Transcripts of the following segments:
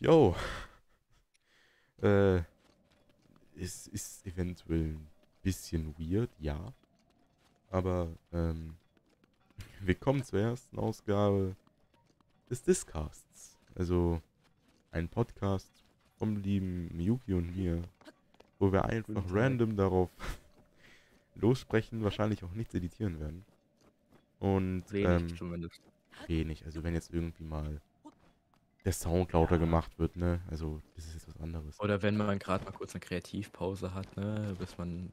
Yo. Äh, es ist eventuell ein bisschen weird, ja. Aber, ähm, wir kommen zur ersten Ausgabe des Discasts. Also, ein Podcast vom lieben Miyuki und mir, wo wir einfach random darauf lossprechen, wahrscheinlich auch nichts editieren werden. Und, Wenig ähm, zumindest. wenig. Also wenn jetzt irgendwie mal der Sound lauter gemacht wird, ne? Also das ist jetzt was anderes. Oder wenn man gerade mal kurz eine Kreativpause hat, ne, bis man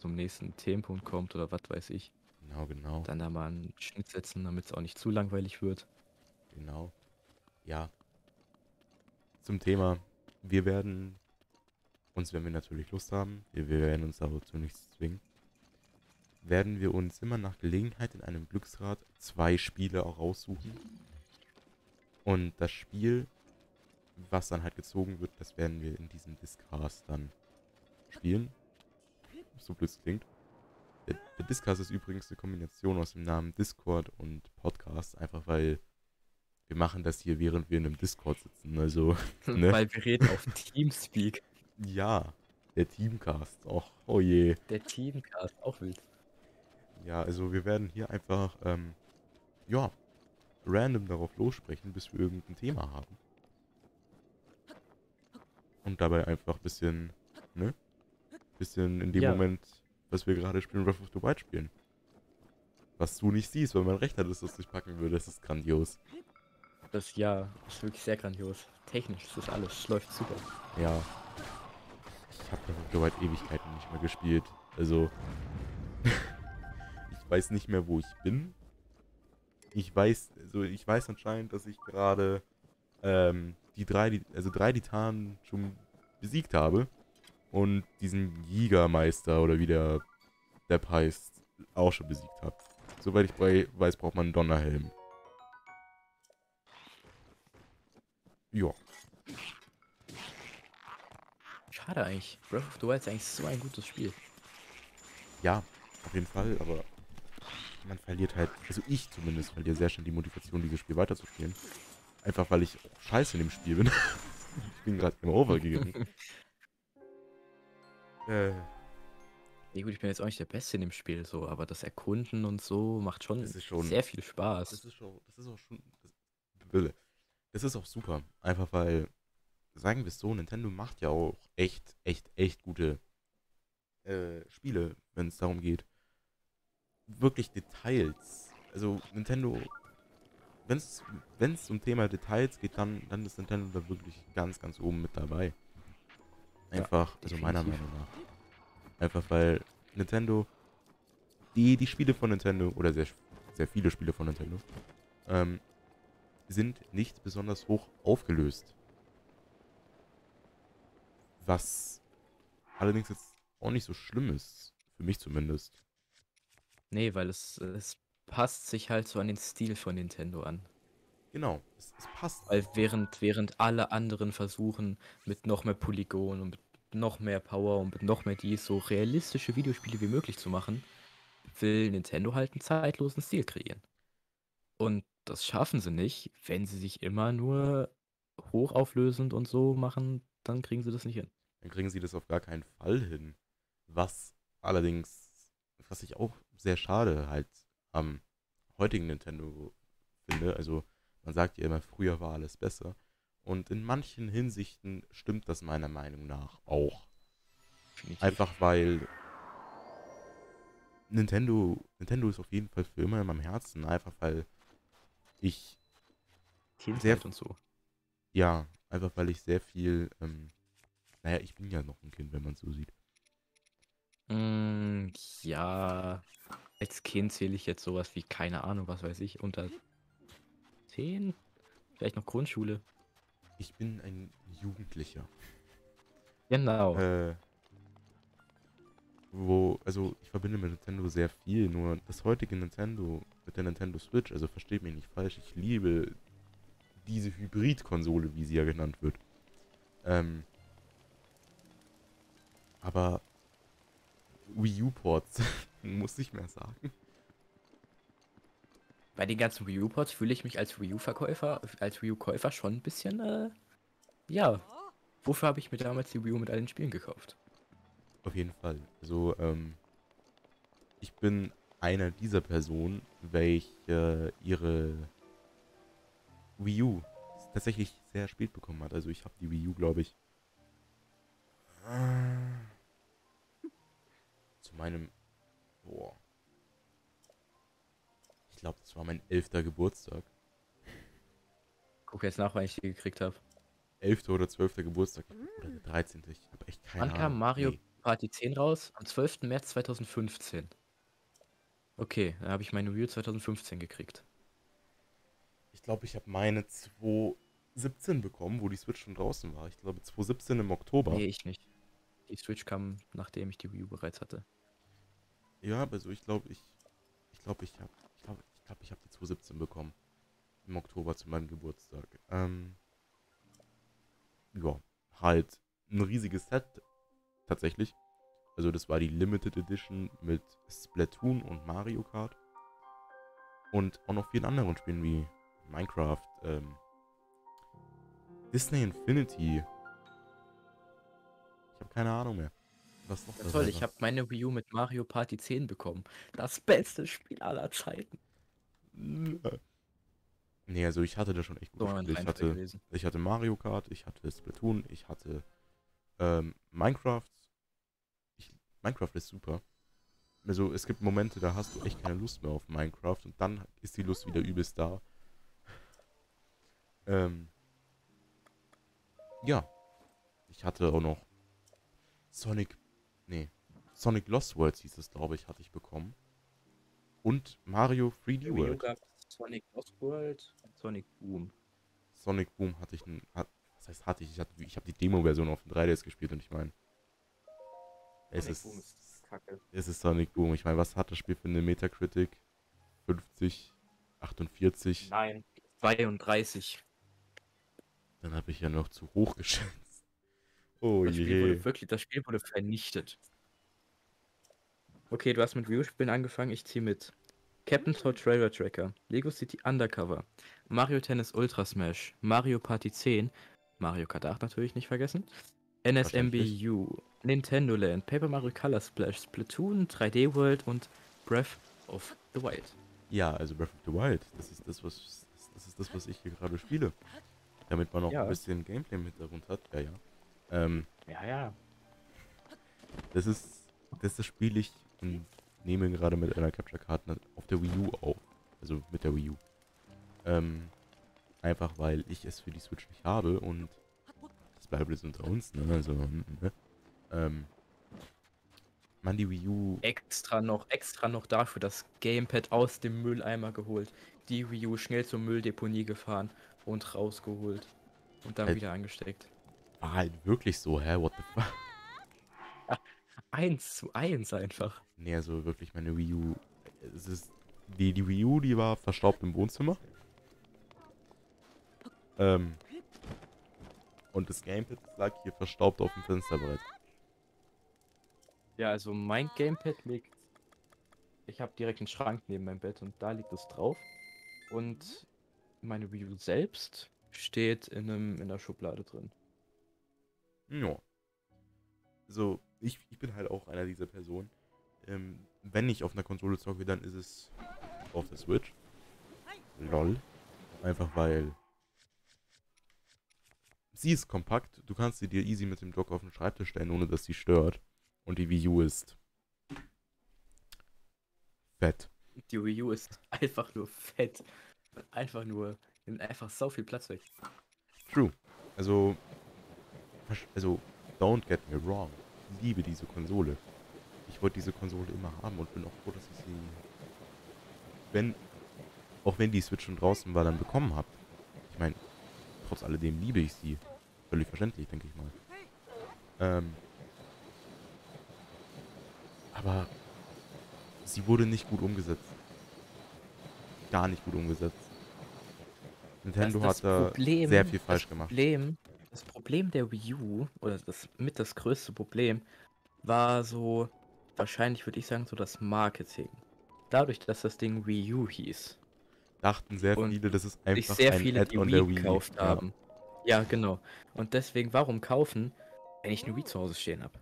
zum nächsten Themenpunkt kommt oder was weiß ich. Genau, genau, Dann da mal einen Schnitt setzen, damit es auch nicht zu langweilig wird. genau. Ja. Zum Thema, wir werden uns, wenn wir natürlich Lust haben, wir, wir werden uns aber zu nichts zwingen, werden wir uns immer nach Gelegenheit in einem Glücksrad zwei Spiele auch raussuchen. Und das Spiel, was dann halt gezogen wird, das werden wir in diesem Discast dann spielen. So blöd es klingt. Der, der Discast ist übrigens eine Kombination aus dem Namen Discord und Podcast, einfach weil wir machen das hier, während wir in einem Discord sitzen. Also, ne? Weil wir reden auf Teamspeak. Ja, der Teamcast. Och, oh je. Der Teamcast, auch wild. Ja, also wir werden hier einfach, ähm, ja, random darauf lossprechen, bis wir irgendein Thema haben. Und dabei einfach ein bisschen, ne? Bisschen in dem Ja. Moment, was wir gerade spielen, Breath of the Wild spielen. Was du nicht siehst, weil mein Rechner das das nicht packen würde. Das ist grandios. Das ja, ist wirklich sehr grandios. Technisch ist das alles, es läuft super. Ja. Ich habe Breath of the Wild Ewigkeiten nicht mehr gespielt. Also. ich weiß nicht mehr, wo ich bin. Ich weiß, also ich weiß anscheinend, dass ich gerade ähm, die drei, also drei Titanen schon besiegt habe. Und diesen Jägermeister oder wie der Depp heißt, auch schon besiegt habe. Soweit ich weiß, braucht man einen Donnerhelm. Ja. Schade eigentlich. Breath of the Wild ist eigentlich so ein gutes Spiel. Ja, auf jeden Fall, aber man verliert halt, also ich zumindest verliere sehr schnell die Motivation, dieses Spiel weiterzuspielen. Einfach weil ich auch scheiße in dem Spiel bin. ich bin gerade immer overgegangen. äh, Ja gut, ich bin jetzt auch nicht der Beste in dem Spiel so, aber das Erkunden und so macht schon, schon- sehr viel Spaß. das ist schon, das ist auch schon, das, das ist auch super. Einfach weil, sagen wir es so, Nintendo macht ja auch echt, echt, echt gute äh, Spiele, wenn es darum geht. Wirklich Details. Also Nintendo, wenn es um Thema Details geht, dann, dann ist Nintendo da wirklich ganz, ganz oben mit dabei. Ja, Einfach, also meiner. Meinung nach. Einfach weil Nintendo, die, die Spiele von Nintendo, oder sehr, sehr viele Spiele von Nintendo, ähm, sind nicht besonders hoch aufgelöst. Was allerdings jetzt auch nicht so schlimm ist. Für mich zumindest. Nee, weil es, es passt sich halt so an den Stil von Nintendo an. Genau, es, es passt. Weil während, während alle anderen versuchen, mit noch mehr Polygon und mit noch mehr Power und mit noch mehr dies so realistische Videospiele wie möglich zu machen, will Nintendo halt einen zeitlosen Stil kreieren. Und das schaffen sie nicht, wenn sie sich immer nur hochauflösend und so machen, dann kriegen sie das nicht hin. Dann kriegen sie das auf gar keinen Fall hin. Was allerdings, was ich auch sehr schade halt am heutigen Nintendo finde, also man sagt ja immer, früher war alles besser. Und in manchen Hinsichten stimmt das meiner Meinung nach auch. Definitiv. Einfach weil Nintendo, Nintendo ist auf jeden Fall für immer in meinem Herzen. Einfach weil ich, Kindheit sehr- und so. ja, einfach weil ich sehr viel, ähm, naja, ich bin ja noch ein Kind, wenn man es so sieht. Mm, ja, als Kind zähle ich jetzt sowas wie, keine Ahnung, was weiß ich, unter 10? Vielleicht noch Grundschule. Ich bin ein Jugendlicher. Genau. Äh, wo, also ich verbinde mit Nintendo sehr viel, nur das heutige Nintendo mit der Nintendo Switch, also versteht mich nicht falsch, ich liebe diese Hybrid-Konsole, wie sie ja genannt wird. Ähm, aber Wii U-Ports, muss ich mehr sagen. Bei den ganzen Wii U-Ports fühle ich mich als Wii U-Verkäufer, als Wii U-Käufer schon ein bisschen, äh, ja, wofür habe ich mir damals die Wii U mit allen Spielen gekauft? Auf jeden Fall. Also, ähm, ich bin einer dieser Personen, welche ihre Wii U tatsächlich sehr spät bekommen hat. Also ich habe die Wii U, glaube ich, zu meinem, boah, ich glaube, das war mein elfter Geburtstag. Guck jetzt nach, wann ich die gekriegt habe. Elfter oder zwölfter Geburtstag. Oder der 13. Ich habe echt keine Wann Ahnung. kam Mario Nee. Party 10 raus? Am 12. März 2015. Okay, da habe ich meine Wii U 2015 gekriegt. Ich glaube, ich habe meine 2017 bekommen, wo die Switch schon draußen war. Ich glaube 2017 im Oktober. Nee, ich nicht. Die Switch kam, nachdem ich die Wii U bereits hatte. Ja, aber so, ich glaube, ich, ich glaube, ich habe, ich glaube, ich glaube, ich habe die 2017 bekommen. Im Oktober zu meinem Geburtstag. Ähm, ja, halt ein riesiges Set, tatsächlich. Also das war die Limited Edition mit Splatoon und Mario Kart. Und auch noch vielen anderen Spielen wie Minecraft, ähm, Disney Infinity. Ich habe keine Ahnung mehr. Was noch Ja, toll, ich habe meine Wii U mit Mario Party 10 bekommen. Das beste Spiel aller Zeiten. Nee, also ich hatte da schon echt So gute ein Spiele. Ich hatte, ich hatte Mario Kart, ich hatte Splatoon, ich hatte ähm, Minecraft. Ich, Minecraft ist super. Also es gibt Momente, da hast du echt keine Lust mehr auf Minecraft und dann ist die Lust wieder übelst da. Ähm, ja. Ich hatte auch noch Sonic, nee, Sonic Lost Worlds hieß es, glaube ich, hatte ich bekommen. Und Mario 3D Wii U World. gab Sonic Lost World und Sonic Boom. Sonic Boom hatte ich, ein, hat, was heißt hatte ich, ich, hatte, ich habe die Demo-Version auf dem 3DS gespielt und ich meine, es Sonic ist, Boom ist kacke. es ist Sonic Boom. Ich meine, was hat das Spiel für eine Metacritic? 50, 48. Nein. 32. Dann habe ich ja noch zu hoch geschätzt. Oh Das Spiel je. wurde wirklich, das Spiel wurde vernichtet. Okay, du hast mit View-Spielen angefangen, ich ziehe mit. Captain Toad Trailer Tracker, Lego City Undercover, Mario Tennis Ultra Smash, Mario Party 10, Mario Kart 8 natürlich nicht vergessen, NSMBU, Nintendo Land, Paper Mario Color Splash, Splatoon, 3D World und Breath of the Wild. Ja, also Breath of the Wild. Das ist das, was das ist das, was ich hier gerade spiele. Damit man auch Ja. ein bisschen Gameplay im Hintergrund hat. Ja, ja. Ähm, Ja, ja. Das ist, das, das spiele ich und nehme gerade mit einer Capture Card auf der Wii U auf. Also mit der Wii U. Ähm, einfach weil ich es für die Switch nicht habe und das bleibt jetzt unter uns, ne? Also, ne? Ähm, man, die Wii U, Extra noch, extra noch dafür das Gamepad aus dem Mülleimer geholt, die Wii U schnell zur Mülldeponie gefahren und rausgeholt und dann Äh, wieder angesteckt. War halt wirklich so, hä? What the fuck? Eins zu eins einfach. Nee, also wirklich meine Wii U. Es ist. Die, die Wii U, die war verstaubt im Wohnzimmer. Ähm. Und das Gamepad lag hier verstaubt auf dem Fensterbrett. Ja, also mein Gamepad liegt. Ich habe direkt einen Schrank neben meinem Bett und da liegt es drauf. Und meine Wii U selbst steht in, einem, in der Schublade drin. Ja. So, ich, ich bin halt auch einer dieser Personen. Ähm, wenn ich auf einer Konsole zocke, dann ist es auf der Switch. Lol. Einfach weil. Sie ist kompakt. Du kannst sie dir easy mit dem Dock auf den Schreibtisch stellen, ohne dass sie stört. Und die Wii U ist. Fett. Die Wii U ist einfach nur fett. Einfach nur. Nimmt einfach so viel Platz weg. True. Also. Also, don't get me wrong. Ich liebe diese Konsole. Ich wollte diese Konsole immer haben und bin auch froh, dass ich sie. Wenn. Auch wenn die Switch schon draußen war, dann bekommen habe. Ich meine, trotz alledem liebe ich sie. Völlig verständlich, denke ich mal. Ähm. Aber. Sie wurde nicht gut umgesetzt. Gar nicht gut umgesetzt. Nintendo Das- das hat da Problem- sehr viel das falsch gemacht. Problem, das Problem der Wii U, oder das mit das größte Problem, war so, wahrscheinlich würde ich sagen, so das Marketing. Dadurch, dass das Ding Wii U hieß dachten sehr viele, das ist sich einfach sehr ein viele die Wii der Wii. gekauft Ja. haben, Ja, genau. Und deswegen, warum kaufen, wenn ich eine Wii zu Hause stehen habe?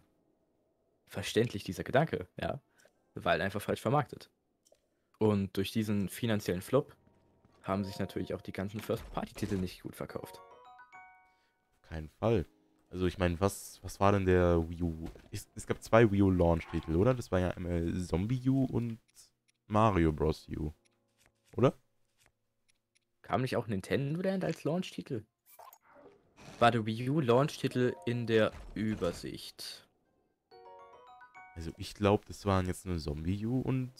Verständlich dieser Gedanke, ja. Weil einfach falsch vermarktet. Und durch diesen finanziellen Flop haben sich natürlich auch die ganzen First-Party-Titel nicht gut verkauft. Keinen Fall. Also ich meine, was, was war denn der Wii U? Es, es gab zwei Wii U Launch-Titel, oder? Das war ja einmal Zombie U und Mario Bros. U. Oder? Kam nicht auch Nintendo Land als Launch-Titel? War der Wii U Launch-Titel in der Übersicht? Also ich glaube, das waren jetzt nur Zombie U und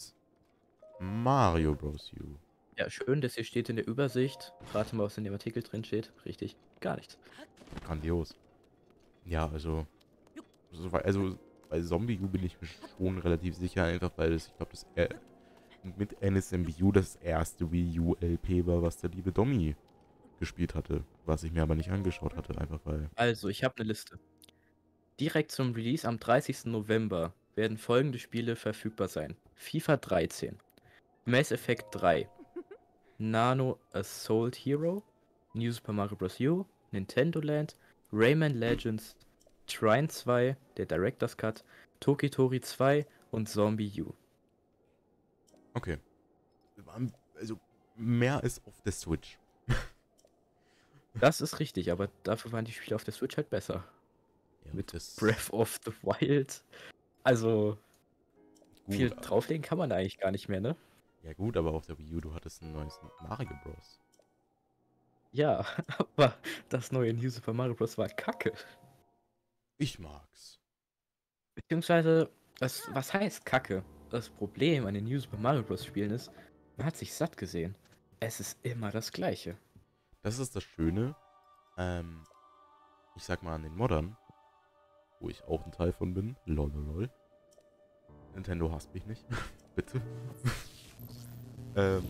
Mario Bros. U. Ja, schön, dass hier steht in der Übersicht. Rate mal, was in dem Artikel drin steht. Richtig, gar nichts. Grandios. Ja, also. Also bei Zombie U bin ich mir schon relativ sicher, einfach weil es, ich glaube, das äh, mit NSMBU das erste Wii U LP war, was der liebe Domi gespielt hatte. Was ich mir aber nicht angeschaut hatte, einfach weil. Also, ich habe eine Liste. Direkt zum Release am 30. November werden folgende Spiele verfügbar sein: FIFA 13, Mass Effect 3, Nano Assault Hero, New Super Mario Bros. U, Nintendo Land, Rayman Legends, Trine 2, der Director's Cut, Tokitori 2 und Zombie U. Okay. Waren- Also mehr als auf der Switch. Das ist richtig, aber dafür waren die Spiele auf der Switch halt besser. Ja, Mit Breath of the Wild. Also, gut, viel drauflegen kann man da eigentlich gar nicht mehr, ne? Ja gut, aber auf der Wii U, du hattest ein neues Mario Bros. Ja, aber das neue New Super Mario Bros. war kacke. Ich mag's. Beziehungsweise, das, was heißt kacke? Das Problem an den New Super Mario Bros. Spielen ist, man hat sich satt gesehen. Es ist immer das gleiche. Das ist das Schöne. Ähm, ich sag mal an den Moddern, wo ich auch ein Teil von bin. Lololol. Nintendo hasst mich nicht. Bitte. ähm,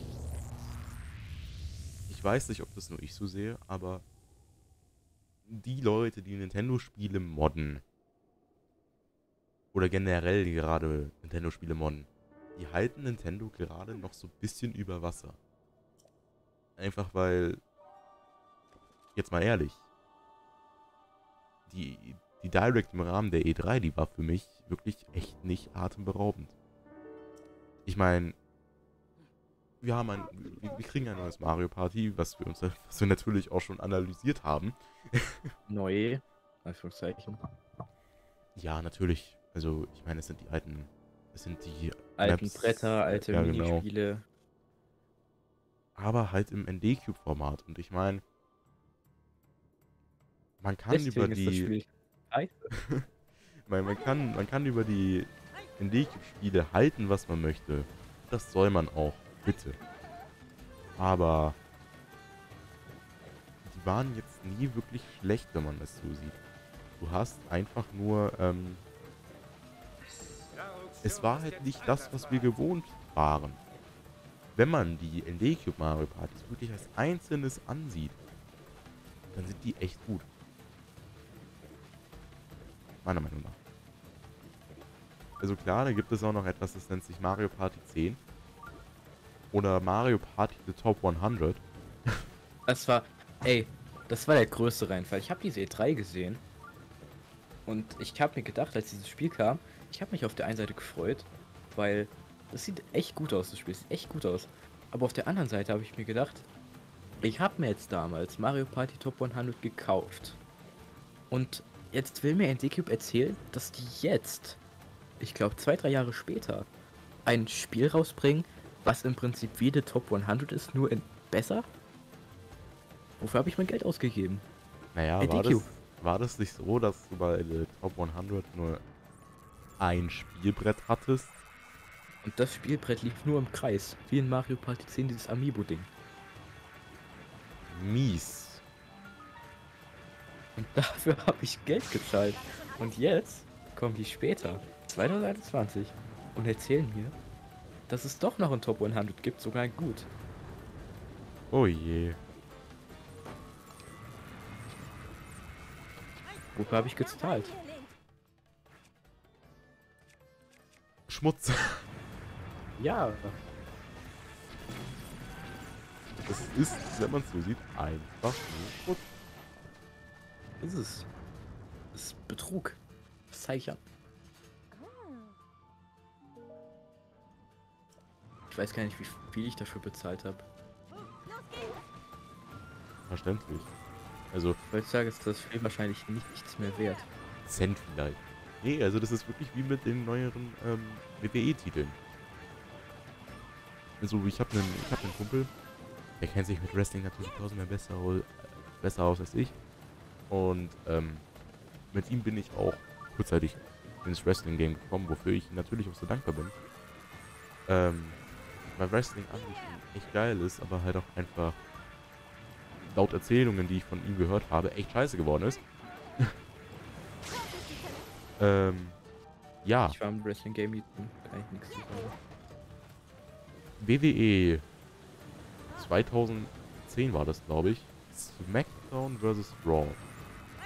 ich weiß nicht, ob das nur ich so sehe, aber die Leute, die Nintendo-Spiele modden, oder generell gerade Nintendo-Spiele modden, die halten Nintendo gerade noch so ein bisschen über Wasser. Einfach weil, jetzt mal ehrlich, die, die Direct im Rahmen der E3, die war für mich wirklich echt nicht atemberaubend. Ich meine, wir haben ein, wir, kriegen ein neues Mario Party, was wir uns, was wir natürlich auch schon analysiert haben. Neu, Anführungszeichen. Ja, natürlich. Also, ich meine, es sind die alten, es sind die Alten Maps, Bretter, alte ja, genau. Minispiele. aber halt im ND-Cube-Format. Und ich meine, man kann Deswegen über die, man, man kann, man kann über die ND-Cube-Spiele halten, was man möchte. Das soll man auch, bitte. Aber die waren jetzt nie wirklich schlecht, wenn man das so sieht. Du hast einfach nur, ähm, es war halt nicht das, was wir gewohnt waren. Wenn man die ND-Cube Mario Partys wirklich als einzelnes ansieht, dann sind die echt gut. Meiner Meinung nach. Also klar, da gibt es auch noch etwas, das nennt sich Mario Party 10. Oder Mario Party The Top 100. Das war, ey, das war der größte Reinfall. Ich habe diese E3 gesehen und ich habe mir gedacht, als dieses Spiel kam, ich habe mich auf der einen Seite gefreut, weil das sieht echt gut aus, das Spiel sieht echt gut aus. Aber auf der anderen Seite habe ich mir gedacht, ich habe mir jetzt damals Mario Party Top 100 gekauft. Und jetzt will mir ND-Cube erzählen, dass die jetzt, ich glaube zwei, drei Jahre später, ein Spiel rausbringen, was im Prinzip wie die Top 100 ist, nur in besser? Wofür habe ich mein Geld ausgegeben? Naja, war das, war das nicht so, dass du bei der Top 100 nur ein Spielbrett hattest? Und das Spielbrett lief nur im Kreis, wie in Mario Party 10 dieses Amiibo-Ding. Mies. Und dafür habe ich Geld gezahlt. Und jetzt kommen die später, 2021, und erzählen mir, dass es doch noch ein Top 100 gibt, sogar ein gut. Oh je. Wofür habe ich gezahlt? Schmutz. Ja, Das ist, wenn man es so sieht, einfach nur Schmutz. ist es. Das ist Betrug. Das zeige ich an. Ich weiß gar nicht, wie viel ich dafür bezahlt habe. Verständlich. Also, Heutzutage ist das Spiel wahrscheinlich nichts mehr wert. Cent vielleicht. Nee, also das ist wirklich wie mit den neueren ähm, WWE-Titeln. Also ich habe einen ich hab einen Kumpel, der kennt sich mit Wrestling natürlich tausendmal besser, besser aus als ich. Und ähm, mit ihm bin ich auch kurzzeitig ins Wrestling-Game gekommen, wofür ich natürlich auch so dankbar bin. Ähm, weil Wrestling an sich echt geil ist, aber halt auch einfach laut Erzählungen, die ich von ihm gehört habe, echt scheiße geworden ist. ähm, ja. Ich war im Wrestling Game drin, kann ich nichts zu sagen. WWE 2010 war das, glaube ich. SmackDown vs. Raw.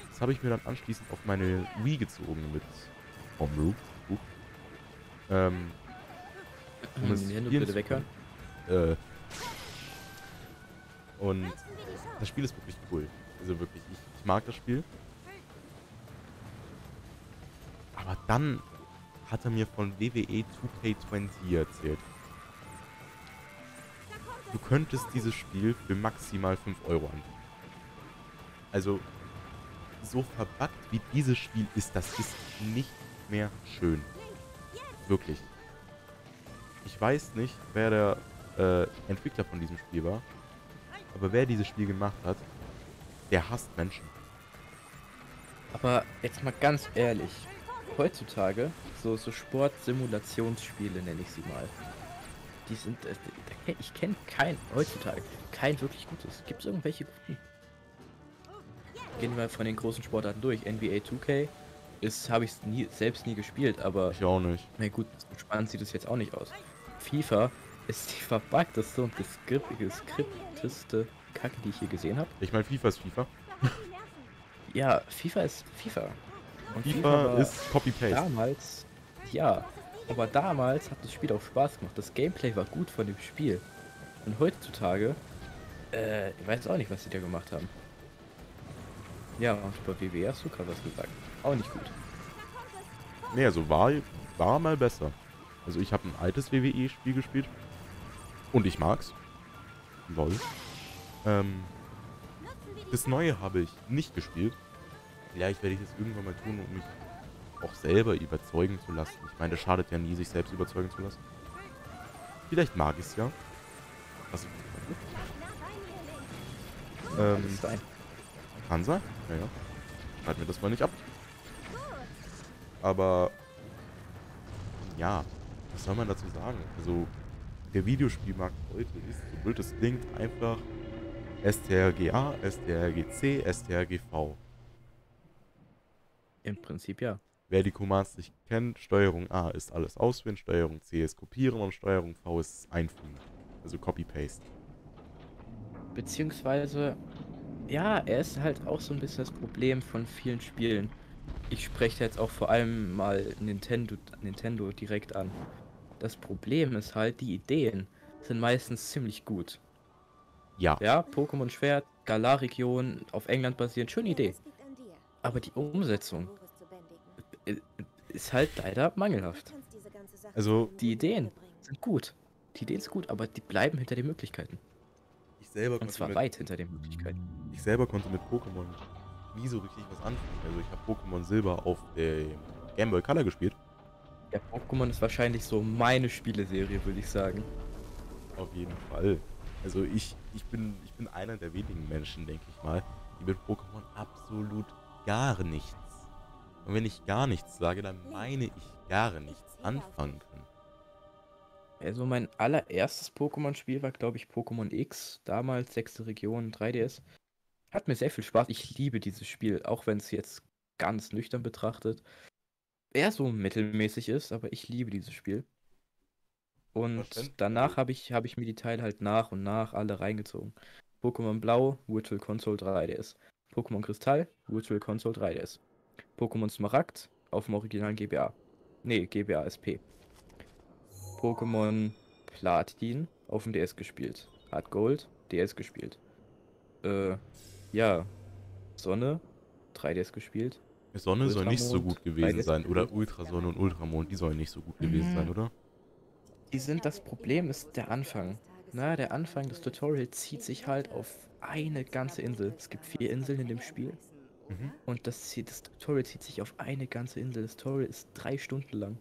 Das habe ich mir dann anschließend auf meine Wii gezogen mit Homebrew. Ähm, Nintendo, spielen bitte weghören. äh, und das Spiel ist wirklich cool. Also wirklich, ich, ich mag das Spiel. Aber dann hat er mir von E WWE 2K20 erzählt. Du könntest dieses Spiel für maximal 5 Euro anbieten. Also, so verbuggt wie dieses Spiel ist, das ist nicht mehr schön. Wirklich. Ich weiß nicht, wer der äh, Entwickler von diesem Spiel war. Aber wer dieses Spiel gemacht hat, der hasst Menschen. Aber jetzt mal ganz ehrlich, heutzutage, so, so Sportsimulationsspiele nenne ich sie mal. Die sind, äh, ich kenne kein, heutzutage, kein wirklich gutes. Gibt es irgendwelche guten? Gehen wir von den großen Sportarten durch. NBA 2K ist, habe ich nie, selbst nie gespielt, aber Ich auch nicht. na gut, spannend sieht es jetzt auch nicht aus. FIFA ist die verbuggteste und geskript- geskripteste Kacke, die ich je gesehen habe. Ich meine, FIFA ist FIFA. Ja, FIFA ist FIFA. Und FIFA war ist Copy-Paste. damals, ja, aber damals hat das Spiel auch Spaß gemacht. Das Gameplay war gut von dem Spiel. Und heutzutage, äh, ich weiß auch nicht, was sie da gemacht haben. Ja, und über WWE hast du gerade was gesagt. Auch nicht gut. Nee, also war, war mal besser. Also ich habe ein altes WWE-Spiel gespielt. Und ich mag's. Lol. Ähm, das neue habe ich nicht gespielt. Vielleicht werde ich das irgendwann mal tun, um mich auch selber überzeugen zu lassen. Ich meine, das schadet ja nie, sich selbst überzeugen zu lassen. Vielleicht mag ich es ja. Also, ähm, kann sein. Naja. Schreib mir das mal nicht ab. Aber ja, was soll man dazu sagen? Also, der Videospielmarkt heute ist, so blöd es klingt, einfach STRGA, STRGC, STRGV. Im Prinzip ja. Wer die Commands nicht kennt, Steuerung A ist alles auswählen, Steuerung C ist kopieren und Steuerung V ist einfügen. Also Copy-Paste. Beziehungsweise, ja, er ist halt auch so ein bisschen das Problem von vielen Spielen. Ich spreche jetzt auch vor allem mal Nintendo, Nintendo direkt an. Das Problem ist halt, die Ideen sind meistens ziemlich gut. Ja, Ja, Pokémon Schwert, Galar-Region, auf England basierend, schöne Idee. Aber die Umsetzung ist halt leider mangelhaft. Also- Die Ideen sind gut. Die Ideen sind gut, aber die bleiben hinter den Möglichkeiten. ich selber, Und konnte zwar mit, weit hinter den Möglichkeiten. ich selber konnte mit Pokémon nie so richtig was anfangen. Also ich habe Pokémon Silber auf dem Game Boy Color gespielt. Ja, Pokémon ist wahrscheinlich so meine Spieleserie, würde ich sagen. Auf jeden Fall. Also ich, ich, bin, ich bin einer der wenigen Menschen, denke ich mal, die mit Pokémon absolut gar nichts. Und wenn ich gar nichts sage, dann meine ich gar nichts anfangen kann. Also mein allererstes Pokémon-Spiel war, glaube ich, Pokémon X, damals sechste Region, 3DS. Hat mir sehr viel Spaß. Ich liebe dieses Spiel, auch wenn es jetzt ganz nüchtern betrachtet eher so mittelmäßig ist, aber ich liebe dieses Spiel. Und danach habe ich, habe ich mir die Teile halt nach und nach alle reingezogen. Pokémon Blau, Virtual Console 3DS. Pokémon Kristall, Virtual Console 3DS. Pokémon Smaragd auf dem originalen GBA. Nee, GBA SP. Pokémon Platin auf dem DS gespielt. Hard Gold, DS gespielt. Äh, ja. Sonne, 3DS gespielt. Sonne soll nicht so Ultramond, gut gewesen 3DS sein. Oder. Ultrasonne und Ultramond, die sollen nicht so gut gewesen sein, Mhm. oder? Die sind das Problem ist der Anfang. Na, der Anfang des Tutorials zieht sich halt auf eine ganze Insel. Es gibt vier Inseln in dem Spiel. Mhm. Und das, das Tutorial zieht sich auf eine ganze Insel. Das Tutorial ist drei Stunden lang.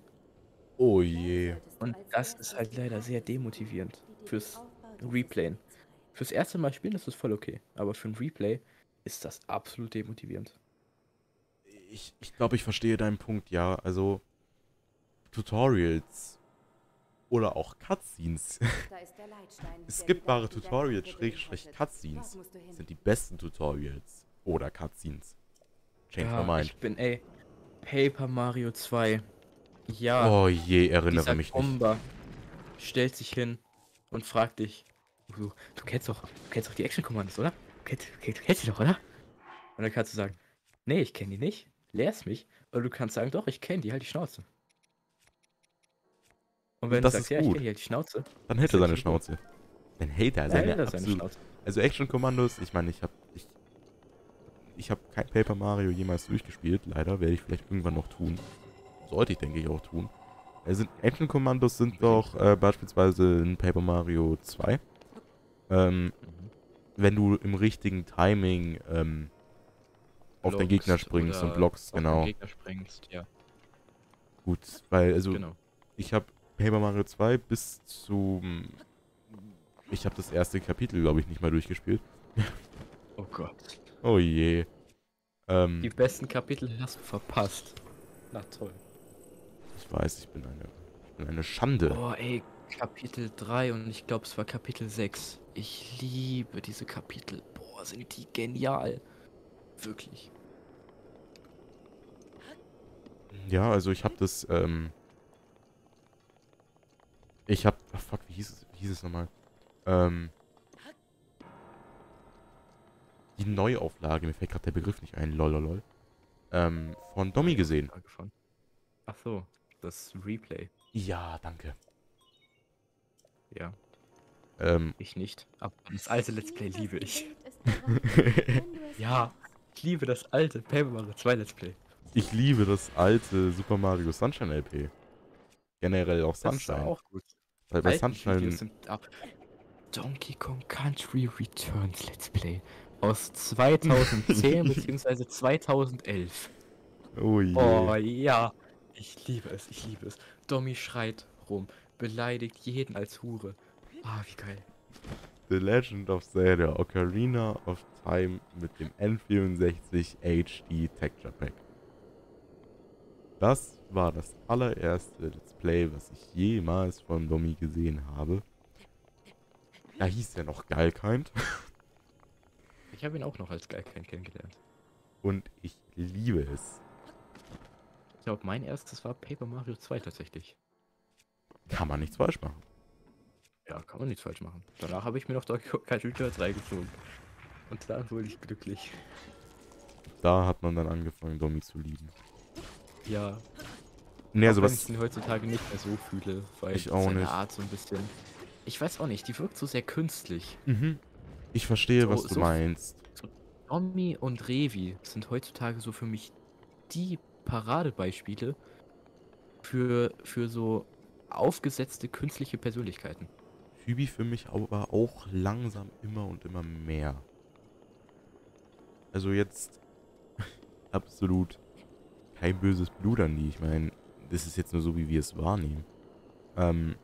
Oh je. Und das ist halt leider sehr demotivierend fürs Replayen. Fürs erste Mal spielen ist das voll okay. Aber für ein Replay ist das absolut demotivierend. Ich, ich glaube, ich verstehe deinen Punkt, ja. Also, Tutorials oder auch Cutscenes, skippbare Tutorials, Schrägstrich Cutscenes, sind die besten Tutorials oder Cutscenes. Change my mind. ich bin, ey, Paper Mario 2. Ja, Oh je, erinnere mich nicht. Bomber stellt sich hin und fragt dich, du, du kennst doch, du kennst doch die Action-Kommandos, oder? Du kennst, du kennst, du kennst die doch, oder? Und dann kannst du sagen, nee, ich kenne die nicht, lehr's mich. Oder du kannst sagen, doch, ich kenne die, halt die Schnauze. Und wenn Das du ist sagst, ja, ich kenne die, halt die Schnauze, Dann hält er seine. Schnauze. Dann hält er seine, Schnauze. Also Action-Kommandos, ich meine, ich habe ich, ich hab kein Paper Mario jemals durchgespielt, leider, werde ich vielleicht irgendwann noch tun. Sollte ich, denke ich, auch tun. Also Action-Kommandos sind doch äh, beispielsweise in Paper Mario 2. Ähm, Mhm. wenn du im richtigen Timing ähm, auf den Gegner springst und blockst, auf den genau. Gegner springst, ja, Gut, weil, also genau. ich habe Paper Mario 2 bis zum... Ich habe das erste Kapitel, glaube ich, nicht mal durchgespielt. Oh Gott. Oh je. Ähm, Die besten Kapitel hast du verpasst. Na toll. Ich weiß, ich bin eine, ich bin eine Schande. Boah, ey, Kapitel 3 und ich glaube, es war Kapitel 6. Ich liebe diese Kapitel. Boah, sind die genial. Wirklich. Ja, also ich habe das, ähm, ich habe, ach fuck, wie hieß es, wie hieß es nochmal? Ähm, die Neuauflage, mir fällt gerade der Begriff nicht ein, lololol, ähm, von Domi gesehen. Ach so, das Replay. Ja, danke. Ja, Ähm, ich nicht. Aber das alte Let's Play liebe ich. Ja, ich liebe das alte Paper Mario 2 Let's Play. Ich liebe das alte Super Mario Sunshine LP. Generell auch Das ist Sunshine. auch gut. Weil bei Sunshine. Donkey Kong Country Returns Let's Play aus 2010 bzw. 2011. oh je. Oh ja, ich liebe es, ich liebe es. Domi schreit rum, beleidigt jeden als Hure. Ah, wie geil. The Legend of Zelda Ocarina of Time mit dem N64 HD Texture Pack. Das war das allererste Let's Play, was ich jemals von Domi gesehen habe. Da hieß er noch Geilkind Ich habe ihn auch noch als Geilkind kennengelernt. und ich liebe es. Ich glaube, mein erstes war Paper Mario 2 tatsächlich. Kann man nichts falsch machen. Ja, kann man nichts falsch machen. Danach habe ich mir noch Donkey Kong Country Returns reingezogen. Und dann wurde ich glücklich. Da hat man dann angefangen, Domi zu lieben. Ja, Nee, auch also wenn was. ich ihn heutzutage nicht mehr so fühle, weil Ich auch seine nicht. Art so ein bisschen. Ich weiß auch nicht, die wirkt so sehr künstlich. Mhm. Ich verstehe, So- was du so- meinst. Tommy und Revi sind heutzutage so für mich die Paradebeispiele für, für so aufgesetzte künstliche Persönlichkeiten. Hübi für mich aber auch langsam immer und immer mehr. Also jetzt absolut kein böses Blut an die. Ich meine, das ist jetzt nur so, wie wir es wahrnehmen. Ähm,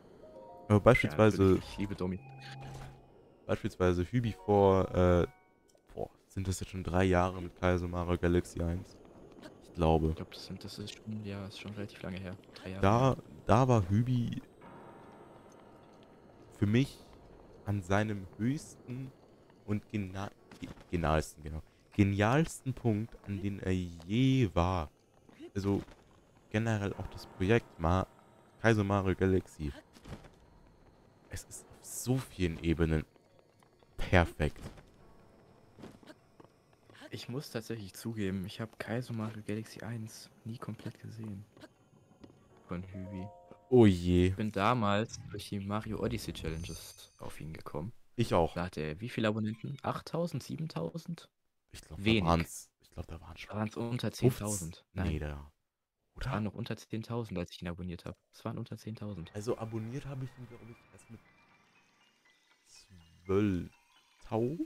aber beispielsweise, natürlich, ich liebe Domi. beispielsweise Hübi vor, äh, boah, sind das jetzt schon drei Jahre mit Kaiser Mario Galaxy 1? Ich glaube. Ich glaube, das, sind- das ist schon, ja, ist schon relativ lange her. Drei Jahre. da, da war Hübi für mich an seinem höchsten und gena genialsten, genau, genialsten Punkt, an dem er je war. Also generell auch das Projekt Ma Kaiser Mario Galaxy. Es ist auf so vielen Ebenen perfekt. Ich muss tatsächlich zugeben, ich habe Kaizo Mario Galaxy 1 nie komplett gesehen. Von Hübi. Oh je, Ich bin damals durch die Mario Odyssey Challenges auf ihn gekommen. ich auch. Da hat er wie viele Abonnenten? 8000, 7000? Ich glaube, wenig. Es glaube, da waren schon Da waren es unter 15. 10.000. Nee, Nein, da. es waren Oder? noch unter 10.000, als ich ihn abonniert habe. Es waren unter 10.000. Also abonniert habe ich ihn, glaube ich, erst mit 12.000.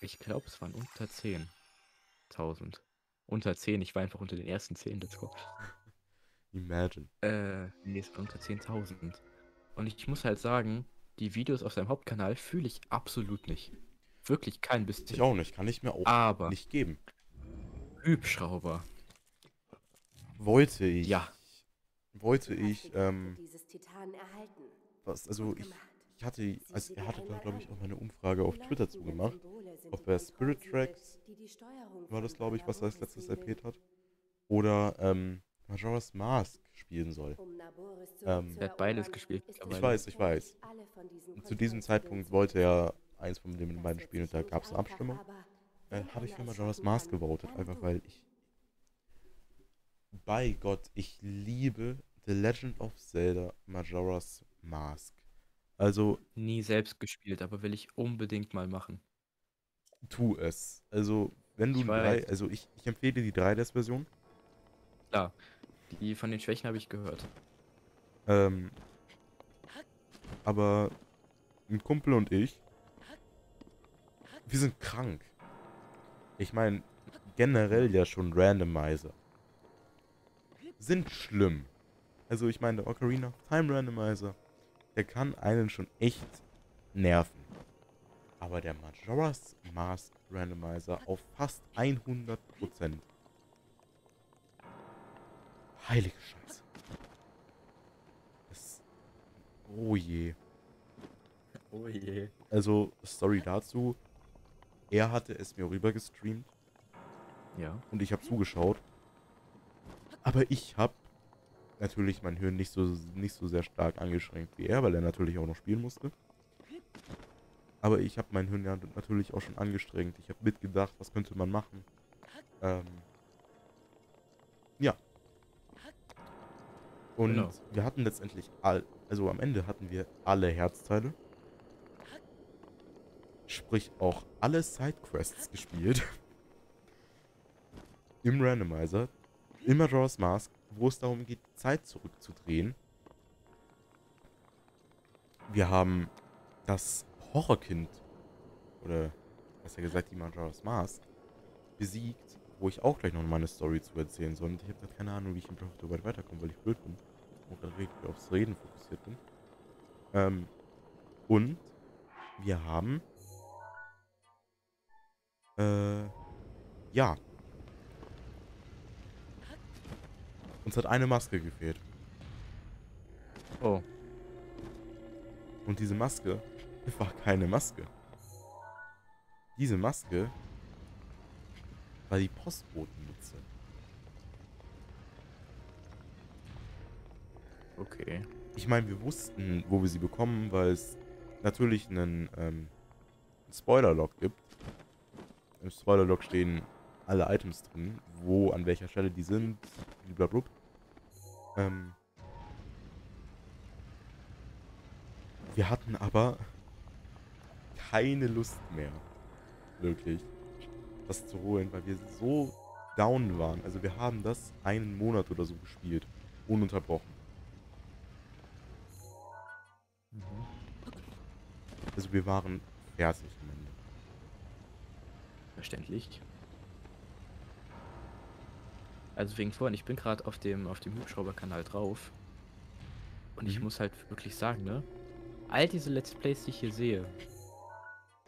Ich glaube, es waren unter 10.000. Unter 10, ich war einfach unter den ersten 10, let's go. Imagine. Äh, nee, es waren unter 10.000. Und ich muss halt sagen, die Videos auf seinem Hauptkanal fühle ich absolut nicht. Wirklich kein Ich bisschen. auch nicht, kann ich mir auch Aber nicht geben. Hübschrauber. Wollte ich. Ja. Wollte ich, ähm, was, also ich, ich hatte, also er hatte da, glaube ich, auch mal eine Umfrage auf Twitter zugemacht. Ob er Spirit Tracks, die die Steuerung War das, glaube ich, was er als letztes erwähnt hat. Oder, ähm, Majora's Mask spielen soll. Ähm, Er hat beides gespielt. Ich weiß, ich weiß. Und zu diesem Zeitpunkt wollte er eins von den beiden spielen und da gab es eine Abstimmung. Äh, Habe ich für Majora's Mask gewotet, einfach weil ich. Bei Gott, ich liebe The Legend of Zelda Majora's Mask. Also, Nie selbst gespielt, aber will ich unbedingt mal machen. tu es. Also, wenn du Ich drei, also ich, ich empfehle die 3DS-Version. Klar, die von den Schwächen habe ich gehört. Ähm, aber ein Kumpel und ich, wir sind krank. Ich meine, generell ja schon Randomizer. Sind schlimm. Also ich meine, der Ocarina of Time Randomizer, der kann einen schon echt nerven. Aber der Majora's Mask Randomizer auf fast 100%. Heilige Scheiße. Das, oh je. Oh je. Also, Story dazu. Er hatte es mir rüber gestreamt Ja. und ich habe zugeschaut. Aber ich habe natürlich mein Hirn nicht so, nicht so sehr stark angeschränkt wie er, weil er natürlich auch noch spielen musste. Aber ich habe mein Hirn ja natürlich auch schon angestrengt. Ich habe mitgedacht, was könnte man machen. Ähm, ja. Und Genau. wir hatten letztendlich all, also am Ende hatten wir alle Herzteile. Sprich auch alle Sidequests gespielt. Im Randomizer. Im Majora's Mask, wo es darum geht, Zeit zurückzudrehen. Wir haben das Horrorkind, oder besser gesagt die Majora's Mask, besiegt, wo ich auch gleich noch meine Story zu erzählen soll. Und ich habe gerade keine Ahnung, wie ich Breath of the Wild weiterkomme, weil ich blöd bin. Und gerade richtig aufs Reden fokussiert bin. Ähm, und wir haben äh, ja. Uns hat eine Maske gefehlt. Oh. Und diese Maske war keine Maske. Diese Maske war die Postbotenmütze. Okay. Ich meine, wir wussten, wo wir sie bekommen, weil es natürlich einen ähm, Spoiler-Log gibt. Im Spoiler-Log stehen alle Items drin, wo, an welcher Stelle die sind, blablabla. Ähm, wir hatten aber keine Lust mehr, wirklich, das zu holen, weil wir so down waren. Also wir haben das einen Monat oder so gespielt, ununterbrochen. Mhm. Also wir waren fertig. Verständlich. Also wegen vorhin, ich bin gerade auf dem, auf dem Hubschrauber-Kanal drauf. Und ich Mhm. muss halt wirklich sagen, ne? All diese Let's Plays, die ich hier sehe,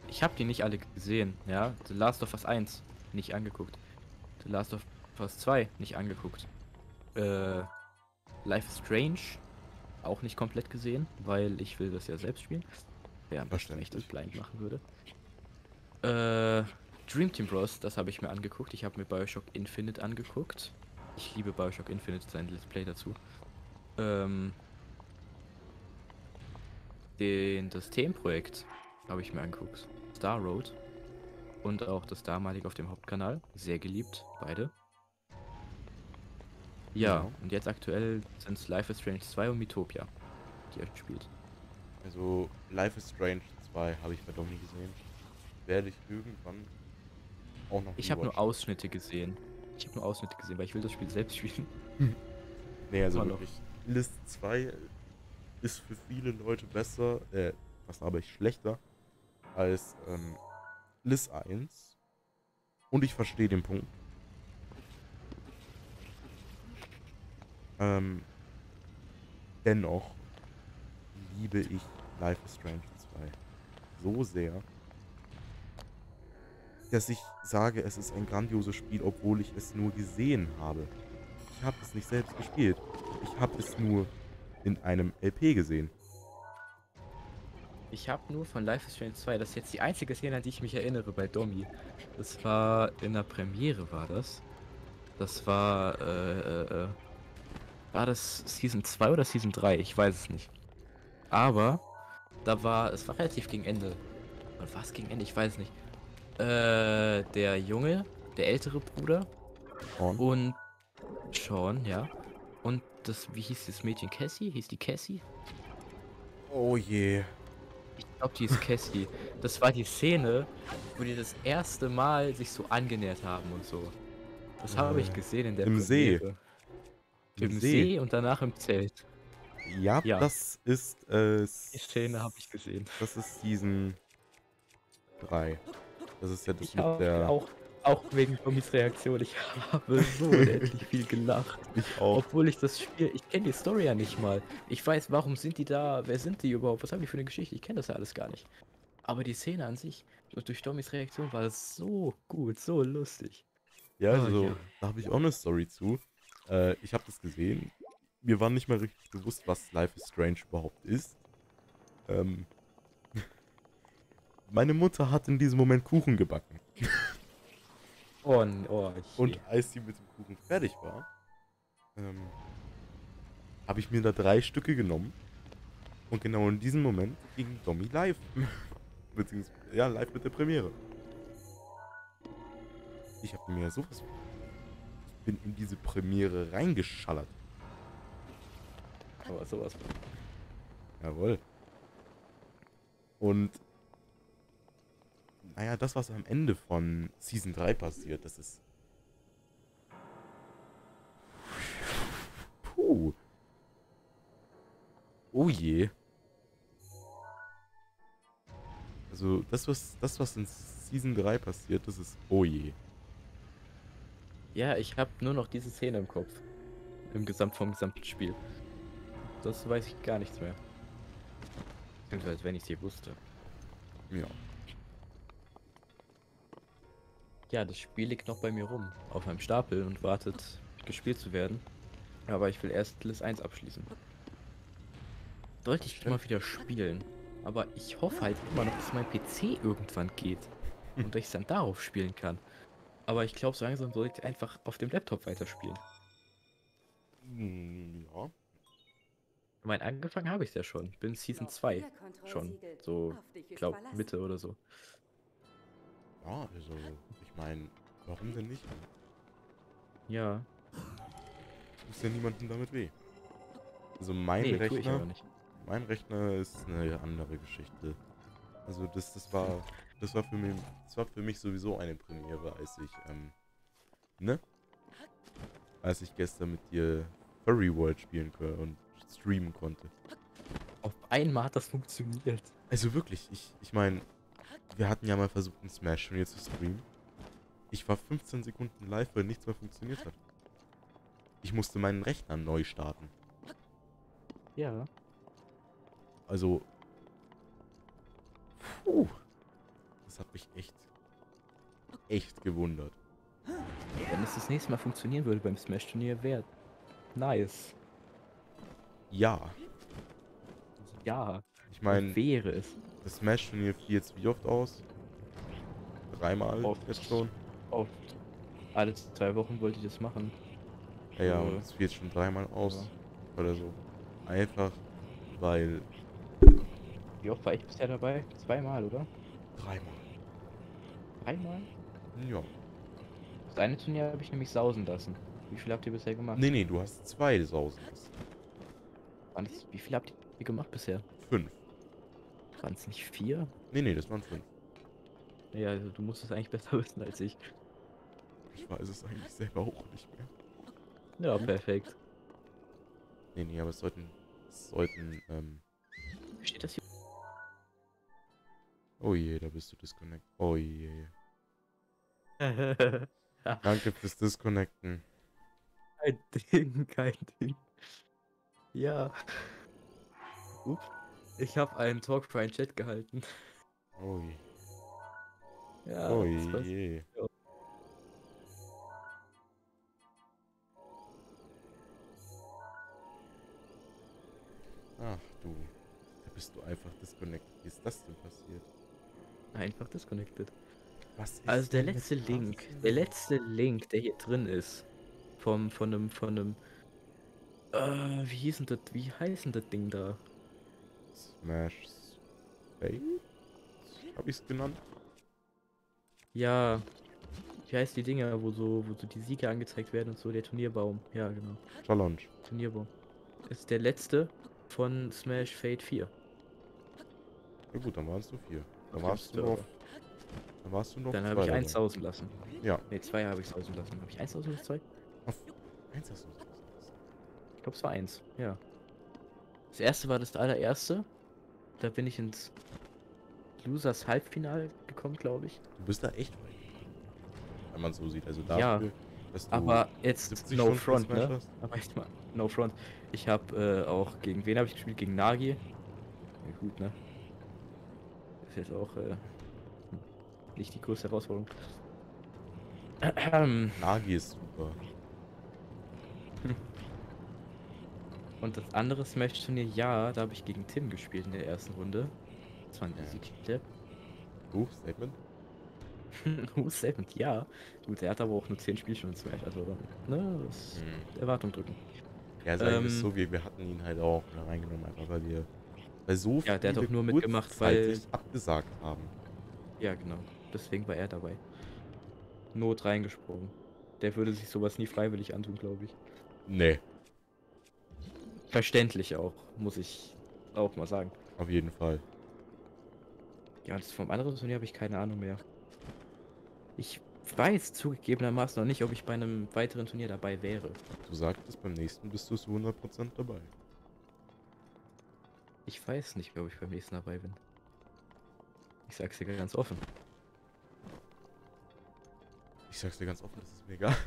ich habe die nicht alle gesehen, ja? The Last of Us 1 nicht angeguckt. The Last of Us 2 nicht angeguckt. Äh, Life is Strange auch nicht komplett gesehen, weil ich will das ja selbst spielen. Am besten echt das blind machen würde. Äh, Dream Team Bros, das habe ich mir angeguckt. Ich habe mir Bioshock Infinite angeguckt. Ich liebe Bioshock Infinite, sein Let's Play dazu. Ähm, den, das Themenprojekt habe ich mir angeguckt. Star Road. Und auch das damalige auf dem Hauptkanal. Sehr geliebt, beide. Ja, Ja. und jetzt aktuell sind es Life is Strange 2 und Mythopia, die er spielt. Also Life is Strange 2 habe ich mir doch nie gesehen. Werde ich irgendwann auch noch Ich habe nur. Ausschnitte gesehen. Ich habe nur Ausschnitte gesehen, weil ich will das Spiel selbst spielen. Nee, also noch. wirklich. List 2 ist für viele Leute besser, äh, was aber ich schlechter, als ähm, List 1. Und ich verstehe den Punkt. Ähm, dennoch liebe ich Life is Strange 2 so sehr, dass ich sage, es ist ein grandioses Spiel, obwohl ich es nur gesehen habe. Ich habe es nicht selbst gespielt. Ich habe es nur in einem LP gesehen. Ich habe nur von Life is Strange 2, das ist jetzt die einzige Szene, an die ich mich erinnere bei Domi. Das war in der Premiere, war das. Das war, äh, äh, äh, war das Season 2 oder Season 3? Ich weiß es nicht. Aber, da war, es war relativ gegen Ende. Oder war es gegen Ende? Ich weiß es nicht. Äh, der Junge, der ältere Bruder Und und Sean, ja. Und das, wie hieß das Mädchen? Cassie? Hieß die Cassie? oh je. Ich glaube, die ist Cassie. Das war die Szene, wo die das erste Mal sich so angenähert haben und so. Das habe ich Äh, gesehen in der im See. Im Im See. See und danach im Zelt. Ja, Ja. das ist äh, Die Szene habe ich gesehen. das ist Season 3. Das ist ja das Ich mit habe der auch, auch wegen Tommys Reaktion, ich habe so unendlich viel gelacht. ich auch. Obwohl ich das Spiel, ich kenne die Story ja nicht mal. Ich weiß, warum sind die da, wer sind die überhaupt, was haben die für eine Geschichte, ich kenne das ja alles gar nicht. Aber die Szene an sich, durch Tommys Reaktion war so gut, so lustig. Ja, Oh, also ja. da habe ich auch eine Story zu. Äh, ich habe das gesehen. Mir war nicht mal richtig bewusst, was Life is Strange überhaupt ist. Ähm, meine Mutter hat in diesem Moment Kuchen gebacken. Oh, oh. Und als sie mit dem Kuchen fertig war, ähm, habe ich mir da drei Stücke genommen. Und genau in diesem Moment ging Domi live. Beziehungsweise, ja, live mit der Premiere. Ich habe mir sowas. Ich bin in diese Premiere reingeschallert. Aber sowas. Jawohl. Und naja, das, was am Ende von Season 3 passiert, das ist. Puh. Oh je. Also, das, was, das, was in Season 3 passiert, das ist oh je. Ja, ich habe nur noch diese Szene im Kopf. Im Gesamt vom gesamten Spiel. Das weiß ich gar nichts mehr. Beziehungsweise, wenn ich sie wusste. Ja. Ja, das Spiel liegt noch bei mir rum, auf meinem Stapel und wartet, gespielt zu werden. Aber ich will erst List 1 abschließen. Sollte ich mal wieder spielen. Aber ich hoffe halt immer noch, dass mein PC irgendwann geht. Und dass ich dann darauf spielen kann. Aber ich glaube, so langsam sollte ich einfach auf dem Laptop weiterspielen. Hm, Ja. Ich meine, angefangen habe ich ja schon. Bin Season 2 schon. So, ich glaube, Mitte oder so. Ja, also, ich meine, warum denn nicht? Ja. Tust ja niemandem damit weh. Also mein Nee, Rechner, nicht. mein Rechner ist eine andere Geschichte. Also das, das war, das war für mich, das war für mich sowieso eine Premiere, als ich, ähm, ne? Als ich gestern mit dir Furry World spielen konnte und streamen konnte. Auf einmal hat das funktioniert. Also wirklich, ich, ich meine, wir hatten ja mal versucht, einen Smash jetzt zu streamen. Ich war 15 Sekunden live, weil nichts mehr funktioniert hat. Ich musste meinen Rechner neu starten. Ja. Also. Puh. Das hat mich echt. Echt gewundert. Wenn es das nächste Mal funktionieren würde beim Smash-Turnier, wäre nice. Ja. Ja, Ich meine, wäre es. Das Smash-Turnier fiel jetzt wie oft aus? Dreimal Oft. jetzt schon. Oft. Alle zwei Wochen wollte ich das machen. Ja, ja, Ja. und es fiel jetzt schon dreimal aus. Oder so. Einfach, weil. Wie oft war ich bisher dabei? Zweimal, oder? Dreimal. Dreimal? Ja. Das eine Turnier habe ich nämlich sausen lassen. Wie viel habt ihr bisher gemacht? Nee, nee, du hast zwei Sausen. Das, wie viel habt ihr gemacht bisher? Fünf. Waren es nicht vier? Nee, nee, das waren fünf. Ja, also du musst es eigentlich besser wissen als ich. Ich weiß es eigentlich selber auch nicht mehr. Ja, perfekt. Nee, nee, aber es sollten, es sollten, ähm, Steht das hier? oh je, da bist du disconnect. Oh je. kein Danke fürs Disconnecten. Ding, kein Ding. Ja. Ups. Ich habe einen Talk für einen Chat gehalten. Oh je. Ja, Oh je. Ach du, da bist du einfach disconnected. Wie ist das denn passiert? Einfach disconnected. Was ist Also der letzte Link, Rasen? der letzte Link, der hier drin ist, vom, von einem, von einem, äh, wie hieß denn das, wie heißt denn das Ding da? Smash Spade? Hab ich's genannt? Ja, wie heißt die Dinger, wo so, wo so die Siege angezeigt werden und so, der Turnierbaum. Ja, genau, Challenge. Turnierbaum. Ist der letzte von Smash Fate 4. Ja gut, dann warst du vier. Dann Auf warst du noch. Dann warst du noch. Dann habe ich eins sausen lassen. Ja, Ne, zwei habe ich sausen lassen. Habe ich eins sausen oder zwei? eins hast du. Ich glaube, es war eins, ja. Das erste war das allererste. Da bin ich ins Losers Halbfinale gekommen, glaube ich. Du bist da echt weit. Wenn man so sieht. Also dafür, Ja, Aber jetzt 70 no front, ne? hast? Aber echt mal, no front. Ich habe äh, auch gegen wen habe ich gespielt? Gegen Nagi. Ja, gut, ne? Ist jetzt auch äh, nicht die größte Herausforderung. Nagi ist super. Und das andere Smash-Turnier, ja, da habe ich gegen Tim gespielt in der ersten Runde. Das war ein easy Kill. Buch, Statement. Who's Seventh? Ja. Gut, er hat aber auch nur 10 Spielstunden Smash, also, ne, das Hm. Erwartung drücken. Ja, es Ähm, so, wir, wir hatten ihn halt auch da reingenommen, einfach weil wir weil so Ja, der hat viele auch nur mitgemacht, weil- abgesagt haben. Ja, genau. Deswegen war er dabei. Not reingesprungen. Der würde sich sowas nie freiwillig antun, glaube ich. Nee, Verständlich auch, muss ich auch mal sagen. auf jeden Fall. Ja, das vom anderen Turnier habe ich keine Ahnung mehr. Ich weiß zugegebenermaßen noch nicht, ob ich bei einem weiteren Turnier dabei wäre. Du sagtest, beim nächsten bist du zu 100% dabei. Ich weiß nicht, ob ich beim nächsten dabei bin. Ich sag's dir ganz offen. Ich sag's dir ganz offen, das ist mir egal.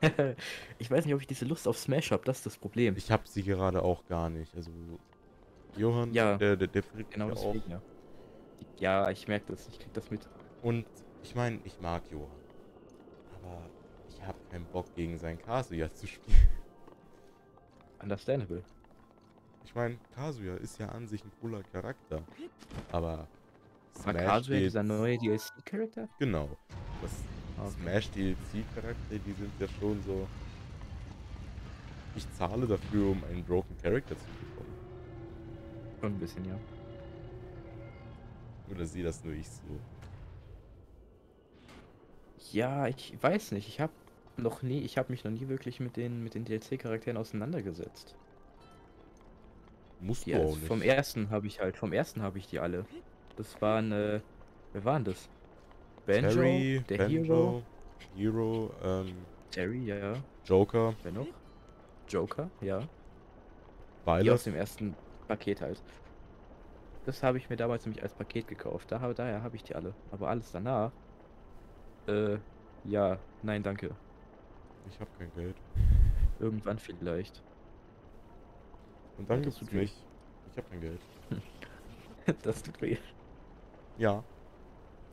ich weiß nicht, ob ich diese Lust auf Smash habe, das ist das Problem. Ich hab sie gerade auch gar nicht. Also, Johann, Ja, der, der, der genau auch. deswegen, ja. Ja, ich merke das, ich krieg das mit. Und ich meine, ich mag Johann. Aber ich habe keinen Bock, gegen seinen Kazuya zu spielen. Understandable. Ich meine, Kazuya ist ja an sich ein cooler Charakter. Aber War Smash Kazuya DLC dieser neue DLC-Charakter? Genau. Das Smash DLC-Charakter, die sind ja schon so. Ich zahle dafür, um einen Broken Character zu bekommen. Schon ein bisschen, ja. Oder sehe das nur ich so? Ja, ich weiß nicht. Ich habe noch nie, ich habe mich noch nie wirklich mit den mit den DLC-Charakteren auseinandergesetzt. Musst Die du als- auch nicht. vom ersten habe ich halt, vom ersten habe ich die alle. Das waren, äh, wer waren das? Banjo, Terry, der Banjo, Hero, Hero, ähm, Terry, ja, ja. Joker, Wer noch? Joker, ja. Die Violet. aus dem ersten Paket halt. Das habe ich mir damals nämlich als Paket gekauft. Da, daher habe ich die alle. Aber alles danach, äh, ja, nein, danke. Ich habe kein Geld. Irgendwann vielleicht. Und dann Das gibt's mich. Ich habe kein Geld. das tut weh. Ja.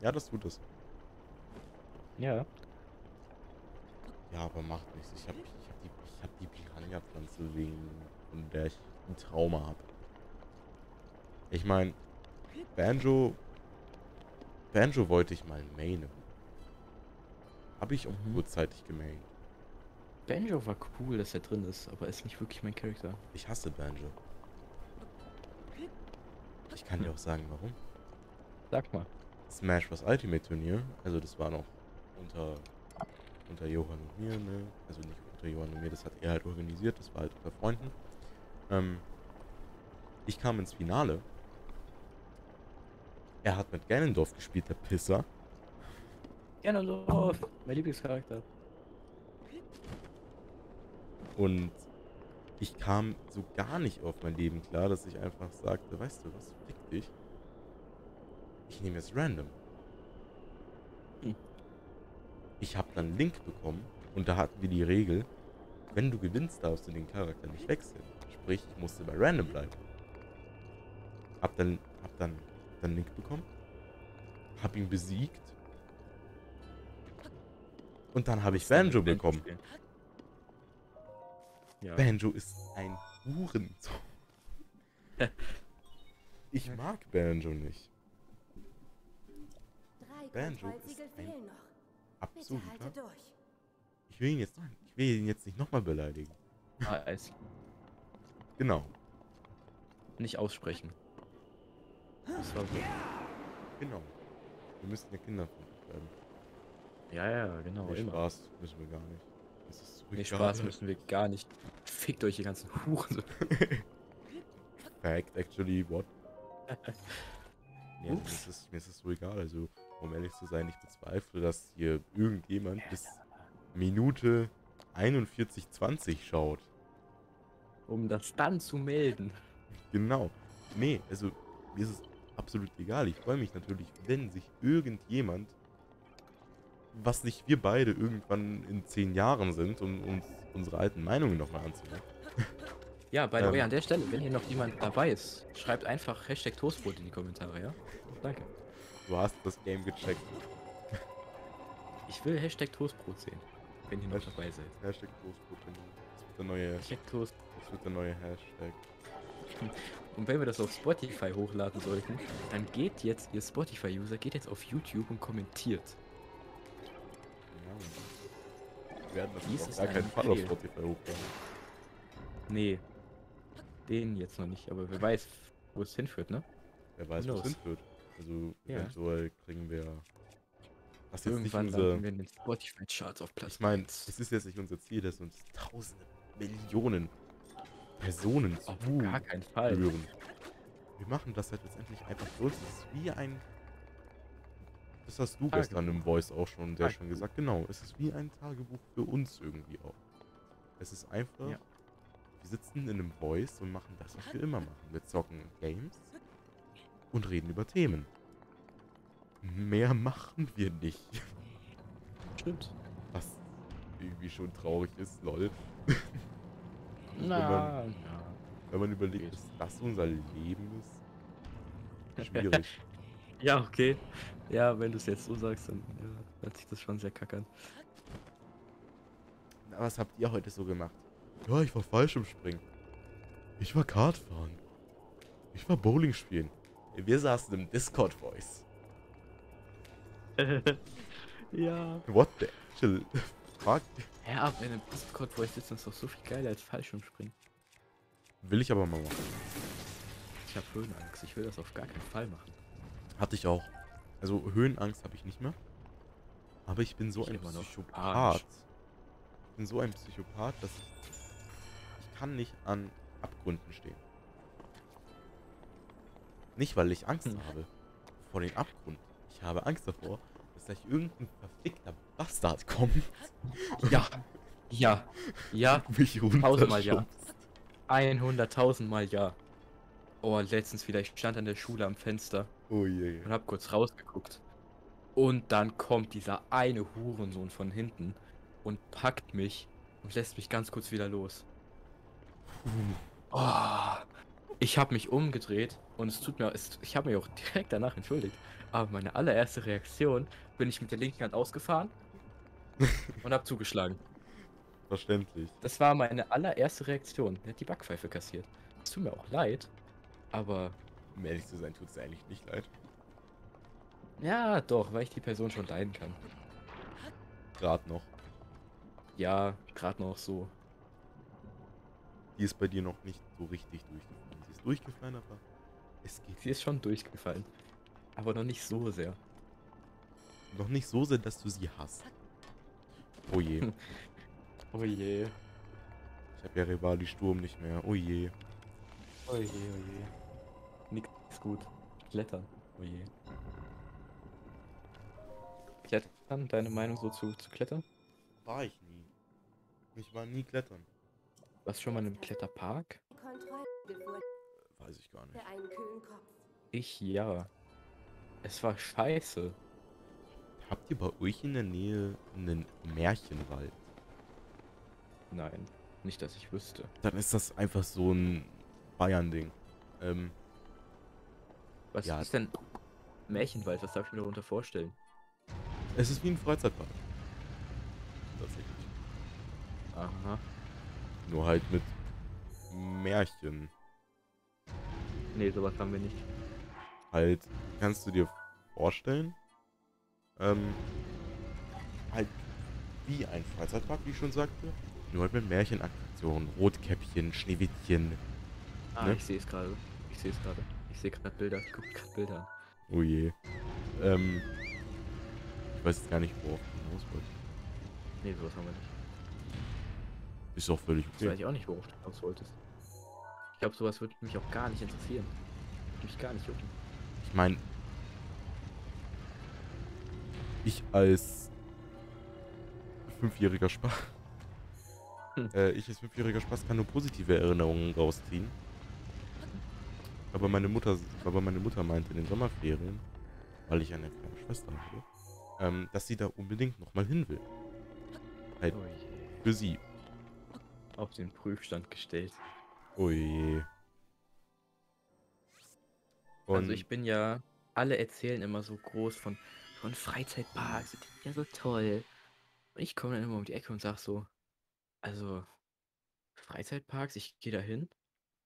Ja, das tut es. Ja. Ja, aber macht nichts. Ich habe ich hab die, ich hab die Piranha-Pflanze wegen, von der ich ein Trauma habe. Ich meine, Banjo. Banjo wollte ich mal mainen. Habe ich auch Mhm. kurzzeitig gemaint. Banjo war cool, dass er drin ist, aber ist nicht wirklich mein Charakter. Ich hasse Banjo. Ich kann dir auch sagen, warum. Sag mal. Smash Bros. Ultimate Turnier, also das war noch unter, unter Johann und mir, ne? Also nicht unter Johann und mir, das hat er halt organisiert, das war halt unter Freunden. Ähm, ich kam ins Finale Er hat mit Ganondorf gespielt, der Pisser. Ganondorf, mein Lieblingscharakter. Und ich kam so gar nicht auf mein Leben klar, dass ich einfach sagte, weißt du was, fick dich. Ich nehme jetzt random. Hm. Ich habe dann Link bekommen und da hatten wir die Regel, wenn du gewinnst, darfst du den Charakter nicht wechseln. Sprich, ich musste bei random bleiben. Hab dann, hab dann, hab dann Link bekommen, hab ihn besiegt und dann habe ich Banjo bekommen. Ja. Banjo ist ein Hurensohn. ich mag Banjo nicht. Drei Banjo ist ein halte durch. Ich will ihn jetzt, noch- ich will ihn jetzt nicht nochmal beleidigen. Ah, Eis. Genau, Nicht aussprechen. Das war so. genau. Wir müssen ja kinderfreundlich bleiben. Ja, ja, genau, Nee, immer. Spaß müssen wir gar nicht. Das ist so Nee. Spaß müssen wir gar nicht. Fickt euch, die ganzen Huren. Fact, actually, what? Nee, also mir, Ups. ist es, mir ist es so egal. Also, um ehrlich zu sein, ich bezweifle, dass hier irgendjemand bis Minute 41,20 schaut. Um das dann zu melden. Genau. Nee, also mir ist es absolut egal. Ich freue mich natürlich, wenn sich irgendjemand, was nicht wir beide irgendwann in zehn Jahren sind, um uns unsere alten Meinungen nochmal anzuhören. Ja, by the Ähm. way, an der Stelle, wenn hier noch jemand dabei ist, schreibt einfach Hashtag Toastbrot in die Kommentare, ja? Danke. Du hast das Game gecheckt. Ich will Hashtag Toastbrot sehen, wenn ihr noch Hashtag- dabei seid. Hashtag Toastbrot. Das wird der neue, Hashtag Toast. das wird der neue Hashtag. Und wenn wir das auf Spotify hochladen sollten, dann geht jetzt, ihr Spotify-User, geht jetzt auf YouTube und kommentiert. Ja. Wir werden das Dies auf gar ein keinen Fall auf. Spotify hochladen. Nee. Den jetzt noch nicht, aber wer weiß, wo es hinführt, ne? Wer weiß, wo es hinführt. Also Ja. eventuell kriegen wir. Das ist jetzt nicht Irgendwann unser. wir in den Spotify-Charts auf Platz Ich meine, 1. es ist jetzt nicht unser Ziel, dass uns tausende Millionen Personen Auf gar keinen Fall. zuhören. Wir machen das halt letztendlich einfach uns. Es ist wie ein. Das hast du Tagebuch. gestern im Voice auch schon sehr schön Tagebuch. gesagt. Genau, es ist wie ein Tagebuch für uns irgendwie auch. Es ist einfach. Ja. Wir sitzen in einem Voice und machen das, was wir immer machen. Wir zocken Games und reden über Themen. Mehr machen wir nicht. Stimmt. Was irgendwie schon traurig ist, lol. Na, ja. Wenn man überlegt, Geht. dass das unser Leben ist. Schwierig. Ja, okay. Ja, wenn du es jetzt so sagst, dann ja, hört sich das schon sehr kacke an. Na, was habt ihr heute so gemacht? Ja, ich war falsch im Springen. Ich war Kart fahren. Ich war Bowling spielen. Wir saßen im Discord-Voice. ja. What the actual fuck? Ja, aber in einem Discord-Voice ist das doch so viel geiler als Fallschirmspringen. Will ich aber mal machen. Ich habe Höhenangst. Ich will das auf gar keinen Fall machen. Hatte ich auch. Also Höhenangst habe ich nicht mehr. Aber ich bin so Ich ein. Psychopath. Ich bin so ein Psychopath, dass ich, ich kann nicht an Abgründen stehen. Nicht, weil ich Angst Hm. habe vor den Abgrund. Ich habe Angst davor, dass gleich irgendein verfickter Bastard kommt Ja. Ja. Ja. mich Tausendmal ja. runterschubst. 100.000 Mal ja. Oh, letztens wieder, ich stand an der Schule am Fenster Oh je. und hab kurz rausgeguckt. Und dann kommt dieser eine Hurensohn von hinten und packt mich und lässt mich ganz kurz wieder los. Oh, ich habe mich umgedreht und es tut mir, es, ich habe mich auch direkt danach entschuldigt. Aber meine allererste Reaktion bin ich mit der linken Hand ausgefahren und habe zugeschlagen. Verständlich. Das war meine allererste Reaktion. Er hat die Backpfeife kassiert. Es tut mir auch leid, aber Um ehrlich zu sein, tut es eigentlich nicht leid. ja, doch, weil ich die Person schon leiden kann. Gerade noch. Ja, gerade noch so. Die ist bei dir noch nicht so richtig durchgefallen. Ist durchgefallen, aber es geht Sie ist schon durchgefallen. Aber noch nicht so sehr. noch nicht so sehr, dass du sie hast. Oh je. Oh je. Ich habe ja Rivali Sturm nicht mehr. Oh je. Oh je, oh je. Nix ist gut. Klettern. Oh je. Klettern, deine Meinung so zu, zu Klettern? War ich nie. Ich war nie klettern. Warst du schon mal einem Kletterpark? Kontrolle Weiß ich gar nicht. für einen kühlen Kopf. Ich ja. Es war scheiße. Habt ihr bei euch in der Nähe einen Märchenwald? Nein, nicht, dass ich wüsste. Dann ist das einfach so ein Bayern-Ding. Ähm, Was Ja. ist denn Märchenwald? Was darf ich mir darunter vorstellen? es ist wie ein Freizeitpark. Tatsächlich. Aha. Nur halt mit Märchen. Nee, sowas haben wir nicht. Halt, kannst du dir vorstellen? Ähm, halt wie ein Freizeitpark, wie ich schon sagte. Nur halt mit Märchenattraktionen. Rotkäppchen, Schneewittchen. Ah, Ne? ich sehe es gerade. Ich sehe es gerade. Ich sehe gerade Bilder. Ich gucke gerade Bilder an. Oh je. Ähm, ich weiß jetzt gar nicht, worauf ich hinaus wollte. Nee, sowas haben wir nicht. Ist doch völlig Das weiß okay. ich auch nicht, worauf du hinaus wolltest. Ich glaube, sowas würde mich auch gar nicht interessieren. Würde mich gar nicht jucken. Ich meine, ich als fünfjähriger Spaß, Hm. äh, ich als fünfjähriger Spaß kann nur positive Erinnerungen rausziehen. Aber meine Mutter, aber meine Mutter meinte in den Sommerferien, weil ich eine kleine Schwester habe, ähm, dass sie da unbedingt nochmal hin will. Halt Oh für sie. Auf den Prüfstand gestellt. Oh je. Und also ich bin ja, alle erzählen immer so groß von, von Freizeitparks, die sind ja so toll. Und ich komme dann immer um die Ecke und sag so, also Freizeitparks, ich gehe da hin,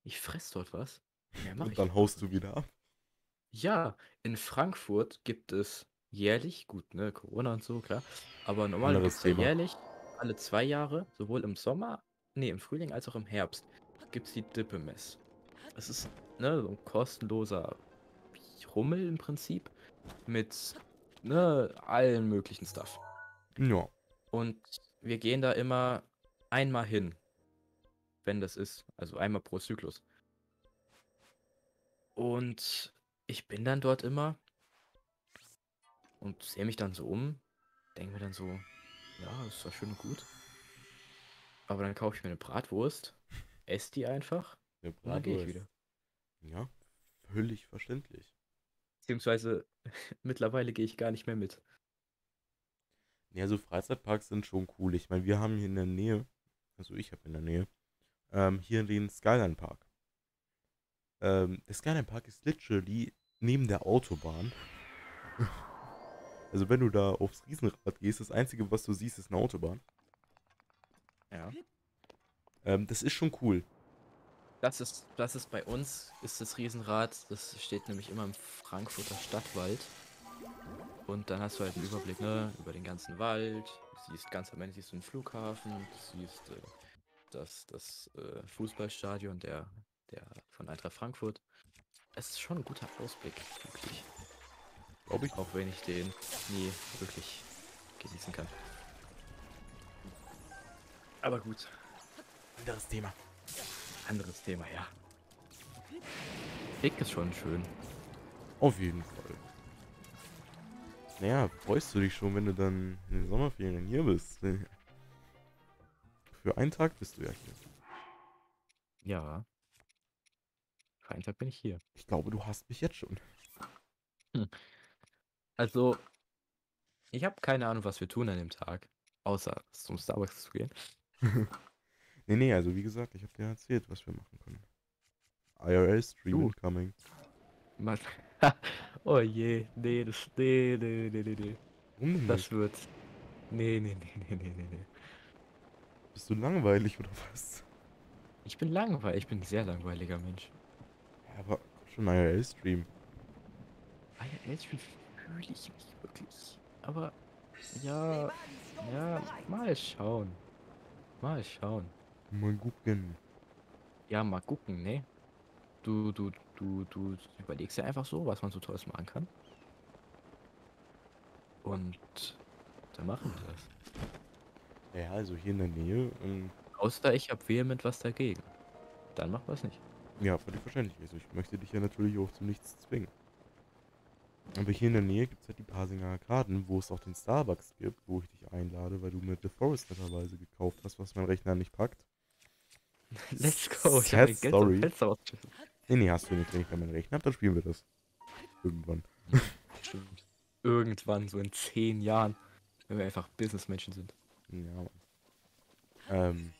ich fress dort was. Mach und dann haust du wieder ab. Ja, in Frankfurt gibt es jährlich, gut, ne, Corona und so, klar, aber normal Anderes gibt's ja Thema. jährlich, alle zwei Jahre, sowohl im Sommer, nee, im Frühling als auch im Herbst, gibt's die Dippemess. Es ist, ne, so ein kostenloser Rummel im Prinzip mit, ne, allen möglichen Stuff. Ja. Und wir gehen da immer einmal hin, wenn das ist, also einmal pro Zyklus. Und ich bin dann dort immer und sehe mich dann so um, denke mir dann so, ja, ist zwar schön und gut. Aber dann kaufe ich mir eine Bratwurst, esse die einfach Eine und dann gehe ich wieder. Ja, völlig verständlich. Beziehungsweise mittlerweile gehe ich gar nicht mehr mit. Ja, so Freizeitparks sind schon cool. Ich meine, wir haben hier in der Nähe, also ich habe in der Nähe, ähm, hier den Skyline Park. Ähm, der Skyline Park ist literally neben der Autobahn. also wenn du da aufs Riesenrad gehst, das Einzige, was du siehst, ist eine Autobahn. Ja. Ähm, das ist schon cool. Das ist, das ist bei uns, ist das Riesenrad, das steht nämlich immer im Frankfurter Stadtwald. Und dann hast du halt einen Überblick, ne, über den ganzen Wald. Du siehst ganz am Ende siehst du einen Flughafen, du siehst äh, das, das äh, Fußballstadion der, der von Eintracht Frankfurt. Es ist schon ein guter Ausblick, wirklich. Glaube ich. Auch wenn ich den nie wirklich genießen kann. Aber gut, Anderes Thema. anderes Thema, ja. Weg ist schon schön. Auf jeden Fall. Naja, freust du dich schon, wenn du dann in den Sommerferien hier bist? Für einen Tag bist du ja hier. Ja. Für einen Tag bin ich hier. Ich glaube, du hast mich jetzt schon. Also, ich habe keine Ahnung, was wir tun an dem Tag. Außer zum Starbucks zu gehen. Nee, nee, also wie gesagt, ich habe dir erzählt, was wir machen können. IRL-Stream Du. incoming. Mal. oh je, nee, das. Nee, nee, nee, nee, nee. Warum denn Das nicht? wird. Nee, nee, nee, nee, nee, nee, nee. Bist du langweilig oder was? Ich bin langweilig, ich bin ein sehr langweiliger Mensch. Ja, aber schon IRL-Stream. IRL-Stream fühle ich nicht wirklich. Aber ja, ja, mal schauen. Mal schauen. Mal gucken. Ja, mal gucken, ne? Du, du, du, du überlegst ja einfach so, was man so Tolles machen kann. Und dann machen wir das. Ja, also hier in der Nähe. Ähm, Außer ich habe vehement was dagegen. Dann machen wir es nicht. ja, völlig verständlich. Also ich möchte dich ja natürlich auch zu nichts zwingen. Aber hier in der Nähe gibt es halt die Pasinger Arkaden, wo es auch den Starbucks gibt, wo ich dich einlade, weil du mir The Forest netterweise gekauft hast, was mein Rechner nicht packt. Let's go. Ich Sad story. Nee, nee, hast du nicht. Wenn ich dann meinen Rechner habe, dann spielen wir das. Irgendwann. Stimmt. Irgendwann, so in zehn Jahren, wenn wir einfach Businessmenschen sind. Ja, Mann. Ähm.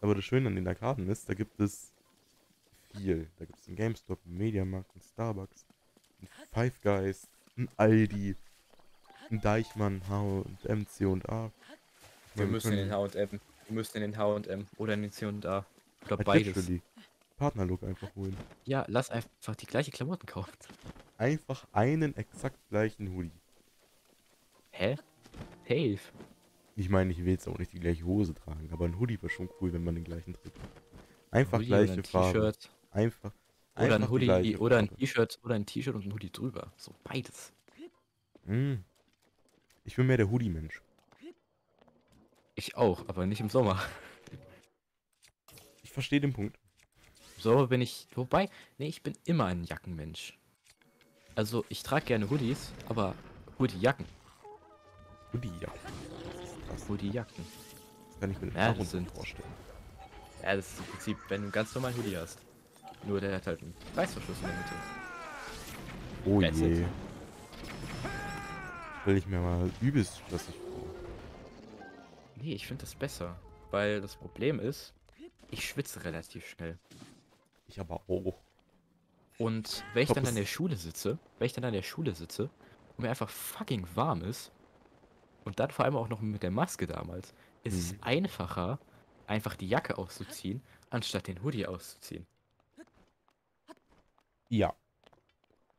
Aber das Schöne an den Arkaden ist, da gibt es viel. Da gibt es einen GameStop, einen Mediamarkt, einen Starbucks, einen Five Guys, einen Aldi, einen Deichmann, H&M, C&A. Wir Ja, müssen in den H&M. Wir müssen in den H&M oder in den C&A. Oder Halt beides. literally Partnerlook einfach holen. Ja, lass einfach die gleiche Klamotten kaufen. Einfach einen exakt gleichen Hoodie. Hä? Safe. Ich meine, ich will jetzt auch nicht die gleiche Hose tragen, aber ein Hoodie wäre schon cool, wenn man den gleichen trägt. Einfach Hoodie gleiche ein Farbe. T-Shirt. Einfach. Oder einfach ein die Hoodie oder ein. T-Shirt oder ein T-Shirt und ein Hoodie drüber. So beides. Mm. Ich bin mehr der Hoodie-Mensch. Ich auch, aber nicht im Sommer. Ich verstehe den Punkt. Im Sommer bin ich. Wobei, nee, ich bin immer ein Jackenmensch. Also ich trage gerne Hoodies, aber Hoodie-Jacken. Hoodie-Jacken. Das kann ich mir Ja, das sind- vorstellen. Ja, das ist im Prinzip, wenn du einen ganz normalen Hoodie hast. Nur der hat halt einen Reißverschluss in der Mitte. Oh That's je. it. Stell ich mir mal übelst stressig vor. Nee, ich finde das besser. Weil das Problem ist, ich schwitze relativ schnell. Ich aber auch. Und wenn ich Glaub, dann an der Schule sitze, wenn ich dann an der Schule sitze und mir einfach fucking warm ist, und dann vor allem auch noch mit der Maske damals, ist Mhm. es einfacher, einfach die Jacke auszuziehen, anstatt den Hoodie auszuziehen. Ja.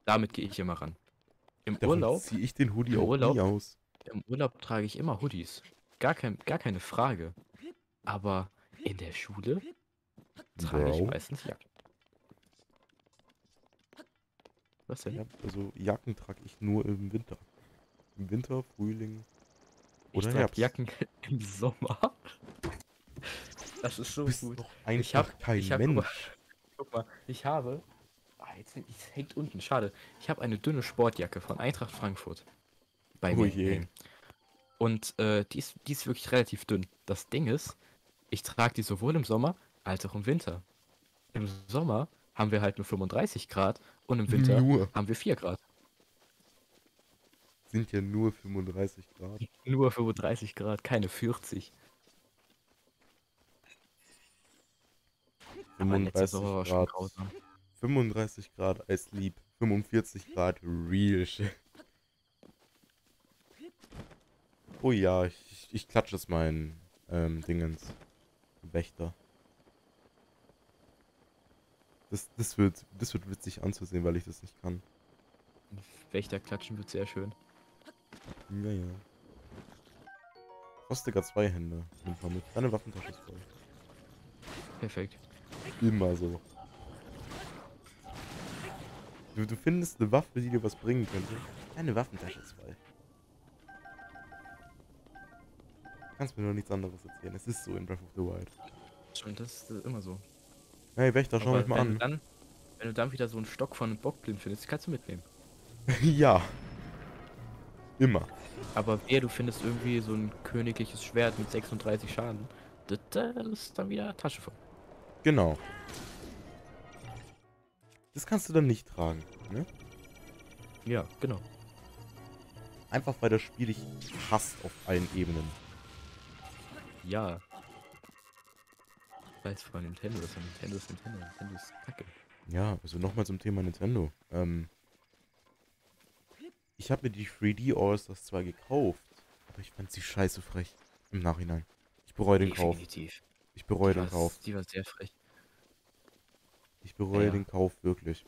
Damit gehe ich immer ran. Im Darum Urlaub, ziehe ich den Hoodie Im Urlaub? aus. im Urlaub trage ich immer Hoodies. Gar, kein, gar keine Frage. Aber in der Schule trage ich Bro. meistens Jacken. Was denn? Ja, also Jacken trage ich nur im Winter. Im Winter, Frühling Ich oder trage Herbst. Jacken im Sommer. Das ist so Du bist gut. doch einfach Ich hab- kein ich hab- Mensch. Guck mal, ich habe. Ah, jetzt hängt- es hängt unten, schade. Ich habe eine dünne Sportjacke von Eintracht Frankfurt. Bei Oh mir. je. hängen. Und äh, die, ist, die ist wirklich relativ dünn. Das Ding ist, ich trage die sowohl im Sommer als auch im Winter. Im Sommer haben wir halt nur 35 Grad und im Winter Nur. haben wir 4 Grad. Sind ja nur 35 Grad. Nur 35 Grad, keine 40. Aber letzter 35 Sommer war schon Grad. grausam. 35 Grad Eislieb. 45 Grad Real Shit. Oh ja, ich, ich klatsche es meinen ähm, Dingens. Wächter. Das, das, wird, das wird witzig anzusehen, weil ich das nicht kann. Wächter klatschen wird sehr schön. Ja, ja. Rostiger zwei Hände. Mit. Deine Waffentasche ist voll. Perfekt. Immer so. Du, du findest eine Waffe, die dir was bringen könnte. Deine Waffentasche ist voll. Kannst mir nur nichts anderes erzählen. Es ist so in Breath of the Wild. Schon, das ist äh, immer so. Hey Wächter, schau Aber mich mal an. dann, wenn du dann wieder so einen Stock von einem Bockblind findest, kannst du mitnehmen. ja. Immer. Aber wer du findest irgendwie so ein königliches Schwert mit 36 Schaden, das, das ist dann wieder Tasche voll. Genau. Das kannst du dann nicht tragen, ne? Ja, genau. Einfach weil das Spiel dich hasst auf allen Ebenen. Ja. Weiß von Nintendo, das ist Nintendo ist Nintendo. Nintendo ist kacke. Ja, also nochmal zum Thema Nintendo. Ähm, ich habe mir die 3D All-Stars zwar gekauft, aber ich fand sie scheiße frech. Im Nachhinein. Ich bereue den Kauf. Definitiv. Ich bereue den Kauf. Die war sehr frech. Ich bereue Ja. den Kauf wirklich.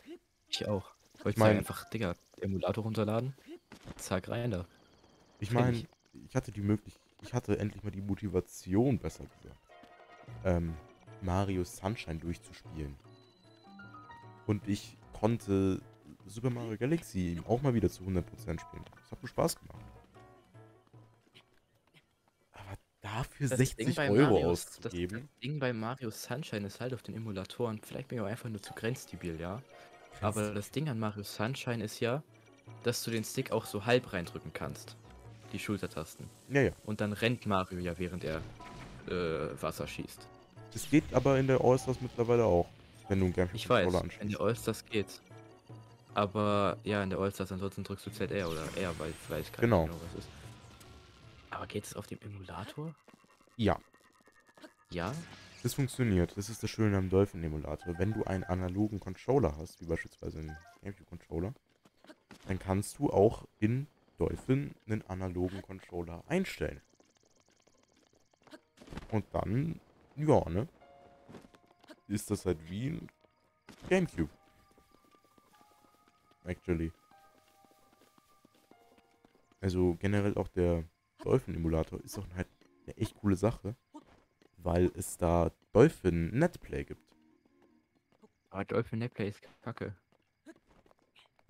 Ich auch. Ich Heute mein- einfach, Digga, Emulator runterladen. Zack, rein da. Ich meine, ich. ich hatte die Möglichkeit, ich hatte endlich mal die Motivation, besser gesagt, ähm, Mario Sunshine durchzuspielen. Und ich konnte Super Mario Galaxy auch mal wieder zu 100% spielen. Das hat mir Spaß gemacht. Aber dafür Das 60 Ding Euro das, auszugeben. das Ding bei Mario Sunshine ist halt auf den Emulatoren, vielleicht bin ich auch einfach nur zu grenzdebil, ja. Aber das Ding an Mario Sunshine ist ja, dass du den Stick auch so halb reindrücken kannst. Die Schultertasten. Ja, ja. Und dann rennt Mario ja, während er äh, Wasser schießt. Es geht aber in der All-Stars mittlerweile auch. Wenn du einen Gamecube Ich weiß, Controller in anschließt. der Allstars geht's. Aber ja, in der Allstars ansonsten drückst du ZR oder R, weil vielleicht kann Genau. ich genau was ist. Aber geht es auf dem Emulator? Ja, Ja? das funktioniert. Das ist das Schöne am Dolphin-Emulator. Wenn du einen analogen Controller hast, wie beispielsweise einen Gamecube-Controller, dann kannst du auch in Dolphin einen analogen Controller einstellen. Und dann, ja, ne? Ist das halt wie ein Gamecube. Actually. Also generell auch der Dolphin-Emulator ist auch halt eine echt coole Sache, weil es da Dolphin Netplay gibt. Aber Dolphin Netplay ist kacke.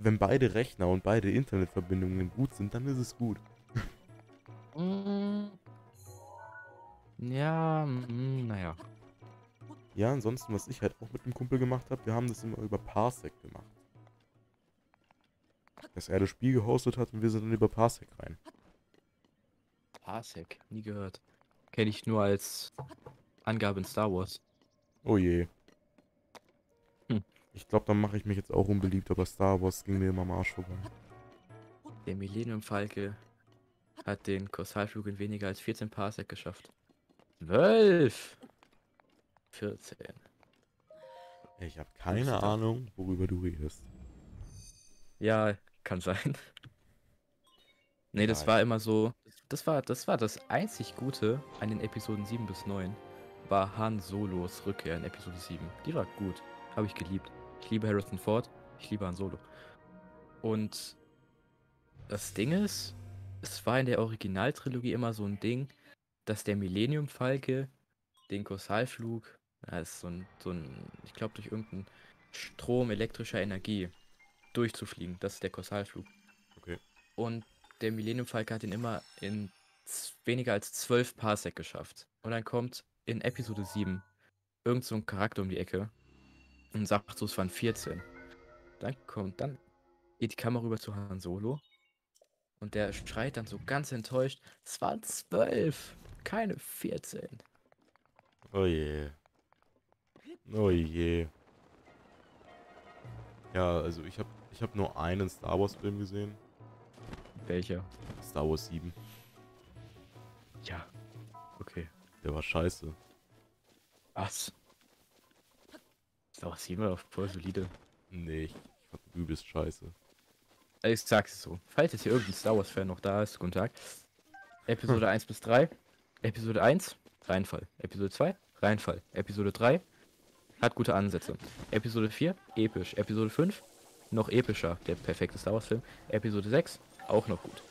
Wenn beide Rechner und beide Internetverbindungen gut sind, dann ist es gut. Mm. Ja, mm, naja. Ja, ansonsten, was ich halt auch mit dem Kumpel gemacht habe, wir haben das immer über Parsec gemacht. Dass er das Spiel gehostet hat und wir sind dann über Parsec rein. Parsec, nie gehört. Kenne ich nur als Angabe in Star Wars. Oh je. Ich glaube, dann mache ich mich jetzt auch unbeliebt, aber Star Wars ging mir immer am Arsch vorbei. Der Millennium Falke hat den Kausalflug in weniger als 14 Parsec geschafft. 12! 14. Ich habe keine. Ahnung, worüber du redest. Ja, kann sein. Nee, das Nein. war immer so. Das war, das war das einzig Gute an den Episoden 7 bis 9. War Han Solos Rückkehr in Episode 7. Die war gut. Habe ich geliebt. Ich liebe Harrison Ford. Ich liebe Han Solo. Und das Ding ist, es war in der Originaltrilogie immer so ein Ding, dass der Millennium Falke den Kausalflug, ja, ist so ein, so ein ich glaube durch irgendeinen Strom elektrischer Energie durchzufliegen. Das ist der Kausalflug. Okay. Und der Millennium Falke hat ihn immer in weniger als 12 Parsec geschafft. Und dann kommt in Episode 7 irgend so ein Charakter um die Ecke und sagt so, es waren 14. Dann kommt, dann geht die Kamera rüber zu Han Solo und der schreit dann so ganz enttäuscht, es waren 12, keine 14. Oh je. Oh je. Ja, also ich habe ich hab nur einen Star Wars Film gesehen. Welcher? Star Wars 7. Ja. Okay. Der war scheiße. Was? Star Wars 7 war doch voll solide. Nee, ich, fand übelst scheiße. Ich sag's so. Falls jetzt hier irgendein Star Wars-Fan noch da ist, guten Tag. Episode 1 bis 3. Episode 1, Reinfall. Episode 2, Reinfall. Episode 3, hat gute Ansätze. Episode 4, episch. Episode 5, noch epischer. Der perfekte Star Wars-Film. Episode 6, auch noch gut.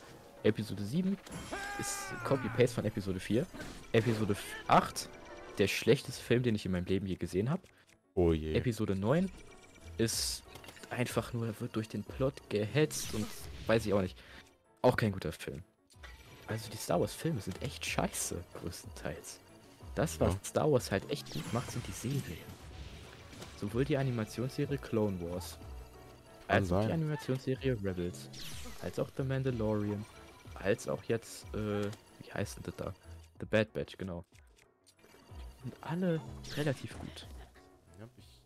Episode 7 ist Copy-Paste von Episode 4. Episode 8, der schlechteste Film, den ich in meinem Leben je gesehen habe. Oh je. Episode 9 ist einfach nur, wird durch den Plot gehetzt und weiß ich auch nicht. Auch kein guter Film. Also die Star Wars Filme sind echt scheiße, größtenteils. Das, was Ja. Star Wars halt echt gut macht, sind die Serien. Sowohl die Animationsserie Clone Wars, als auch die. Animationsserie Rebels, als auch The Mandalorian, als auch jetzt, äh, wie heißt denn das da? The Bad Batch, genau. Und alle relativ gut.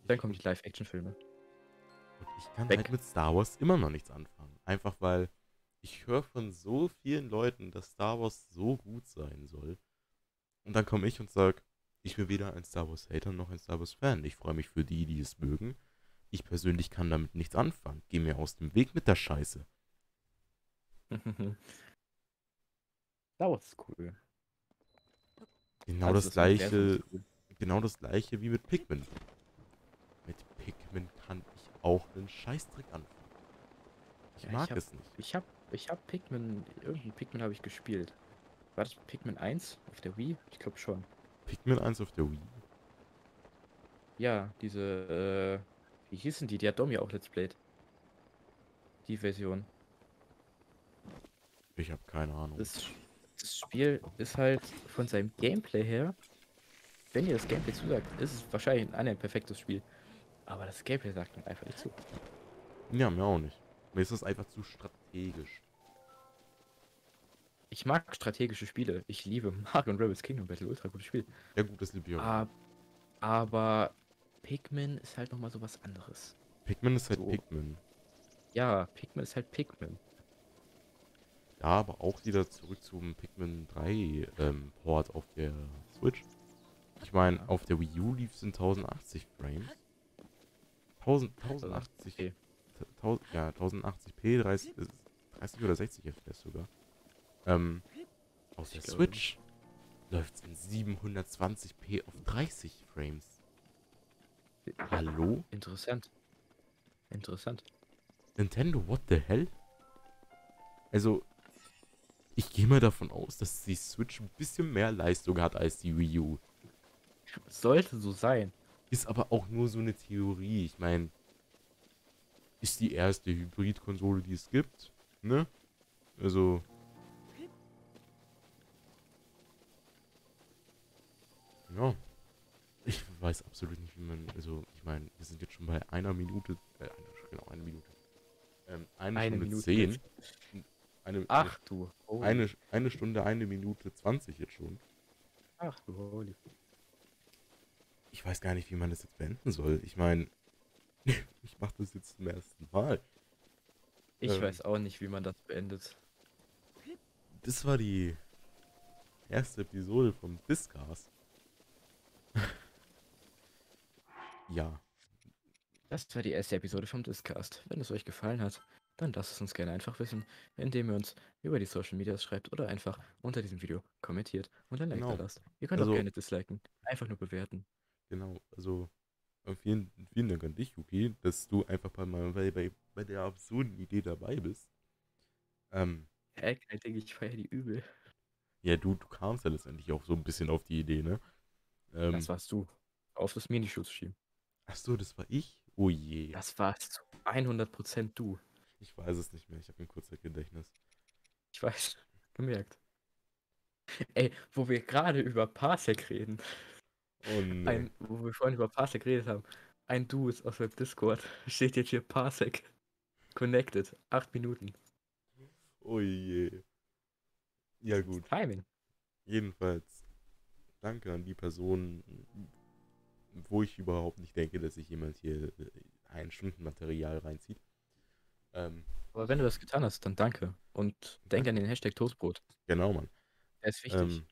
Dann kommen die Live-Action-Filme. Und ich kann Weg. halt mit Star Wars immer noch nichts anfangen. Einfach weil ich höre von so vielen Leuten, dass Star Wars so gut sein soll. Und dann komme ich und sage, ich bin weder ein Star Wars Hater noch ein Star Wars Fan. Ich freue mich für die, die es mögen. Ich persönlich kann damit nichts anfangen. Geh mir aus dem Weg mit der Scheiße. Star Wars ist cool. Genau Also das Universum gleiche, ist cool. genau das gleiche wie mit Pikmin. Pikmin kann ich auch einen Scheißdreck anfangen. Ich Ja, ich mag hab- es nicht. Ich hab, ich hab Pikmin, irgendein Pikmin habe ich gespielt. War das Pikmin 1 auf der Wii? Ich glaube schon. Pikmin 1 auf der Wii. Ja, diese, äh, wie hießen die? Die hat Dom ja auch Let's Played. Die Version. Ich habe keine Ahnung. Das, das Spiel ist halt von seinem Gameplay her, wenn ihr das Gameplay zusagt, ist es wahrscheinlich ein perfektes Spiel. Aber das Gameplay sagt mir einfach nicht zu. Ja, mir auch nicht. Mir ist das einfach zu strategisch. Ich mag strategische Spiele. Ich liebe Mario und Rebels Kingdom Battle. Ultra gutes Spiel. Ja gut, das liebe ich auch. Aber Pikmin ist halt nochmal so was anderes. Pikmin ist halt so. Pikmin. Ja, Pikmin ist halt Pikmin. Ja, aber auch wieder zurück zum Pikmin 3 ähm, Port auf der Switch. Ich meine, auf der Wii U lief es in 1080 Frames. 1000, 1080. Okay. 1000, ja, 1080p, 30, äh, 30 oder 60 FPS sogar. Ähm, auf der Switch läuft es in 720p auf 30 Frames. Hallo? Interessant. Interessant. Nintendo, what the hell? Also, ich gehe mal davon aus, dass die Switch ein bisschen mehr Leistung hat als die Wii U. Sollte so sein. Ist aber auch nur so eine Theorie. Ich meine, ist die erste Hybrid-Konsole, die es gibt. Ne? Also. Ja. Ich weiß absolut nicht, wie man. Also, ich meine, wir sind jetzt schon bei einer Minute. Äh, eine, genau, eine Minute. Ähm, eine, Eine Stunde Minute zehn. Eine, Ach du. Eine, eine Stunde, eine Minute 20 jetzt schon. Ach du holy. Ich weiß gar nicht, wie man das jetzt beenden soll. Ich meine, ich mache das jetzt zum ersten Mal. Ich Ähm. weiß auch nicht, wie man das beendet. Das war die erste Episode vom Discast. ja, Das war die erste Episode vom Discast. Wenn es euch gefallen hat, dann lasst es uns gerne einfach wissen, indem ihr uns über die Social Medias schreibt oder einfach unter diesem Video kommentiert und ein Like Genau. da lasst. Ihr könnt Also- auch gerne disliken. Einfach nur bewerten. Genau. Also, äh, vielen, vielen Dank an dich, Yuki, dass du einfach bei, mal bei, bei, bei der absurden Idee dabei bist. Ähm, Hä, kein Ding, ich feier die übel. ja, du, du kamst ja letztendlich auch so ein bisschen auf die Idee, ne? Ähm, Das warst du. Auf das Minishow zu schieben. ach so, das war ich? Oh je. Das warst zu 100% du. Ich weiß es nicht mehr. Ich habe ein kurzes Gedächtnis. Ich weiß. Gemerkt. Ey, wo wir gerade über Parsec reden. Oh nee. Ein, wo wir vorhin über Parsec geredet haben. Ein Dude aus dem Discord steht jetzt hier Parsec. Connected. Acht Minuten. Oh je. Ja gut. Timing. Jedenfalls, danke an die Person, wo ich überhaupt nicht denke, dass sich jemand hier äh, ein Stundenmaterial reinzieht. Ähm, Aber wenn du das getan hast, dann danke. Und denk an den Hashtag Toastbrot. genau, Mann. Der ist wichtig. Ähm,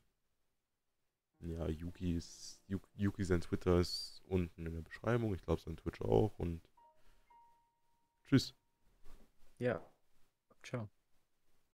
ja, Yuki ist, Yu- Yuki sein Twitter ist unten in der Beschreibung. Ich glaube sein Twitch auch und tschüss. ja. Ciao.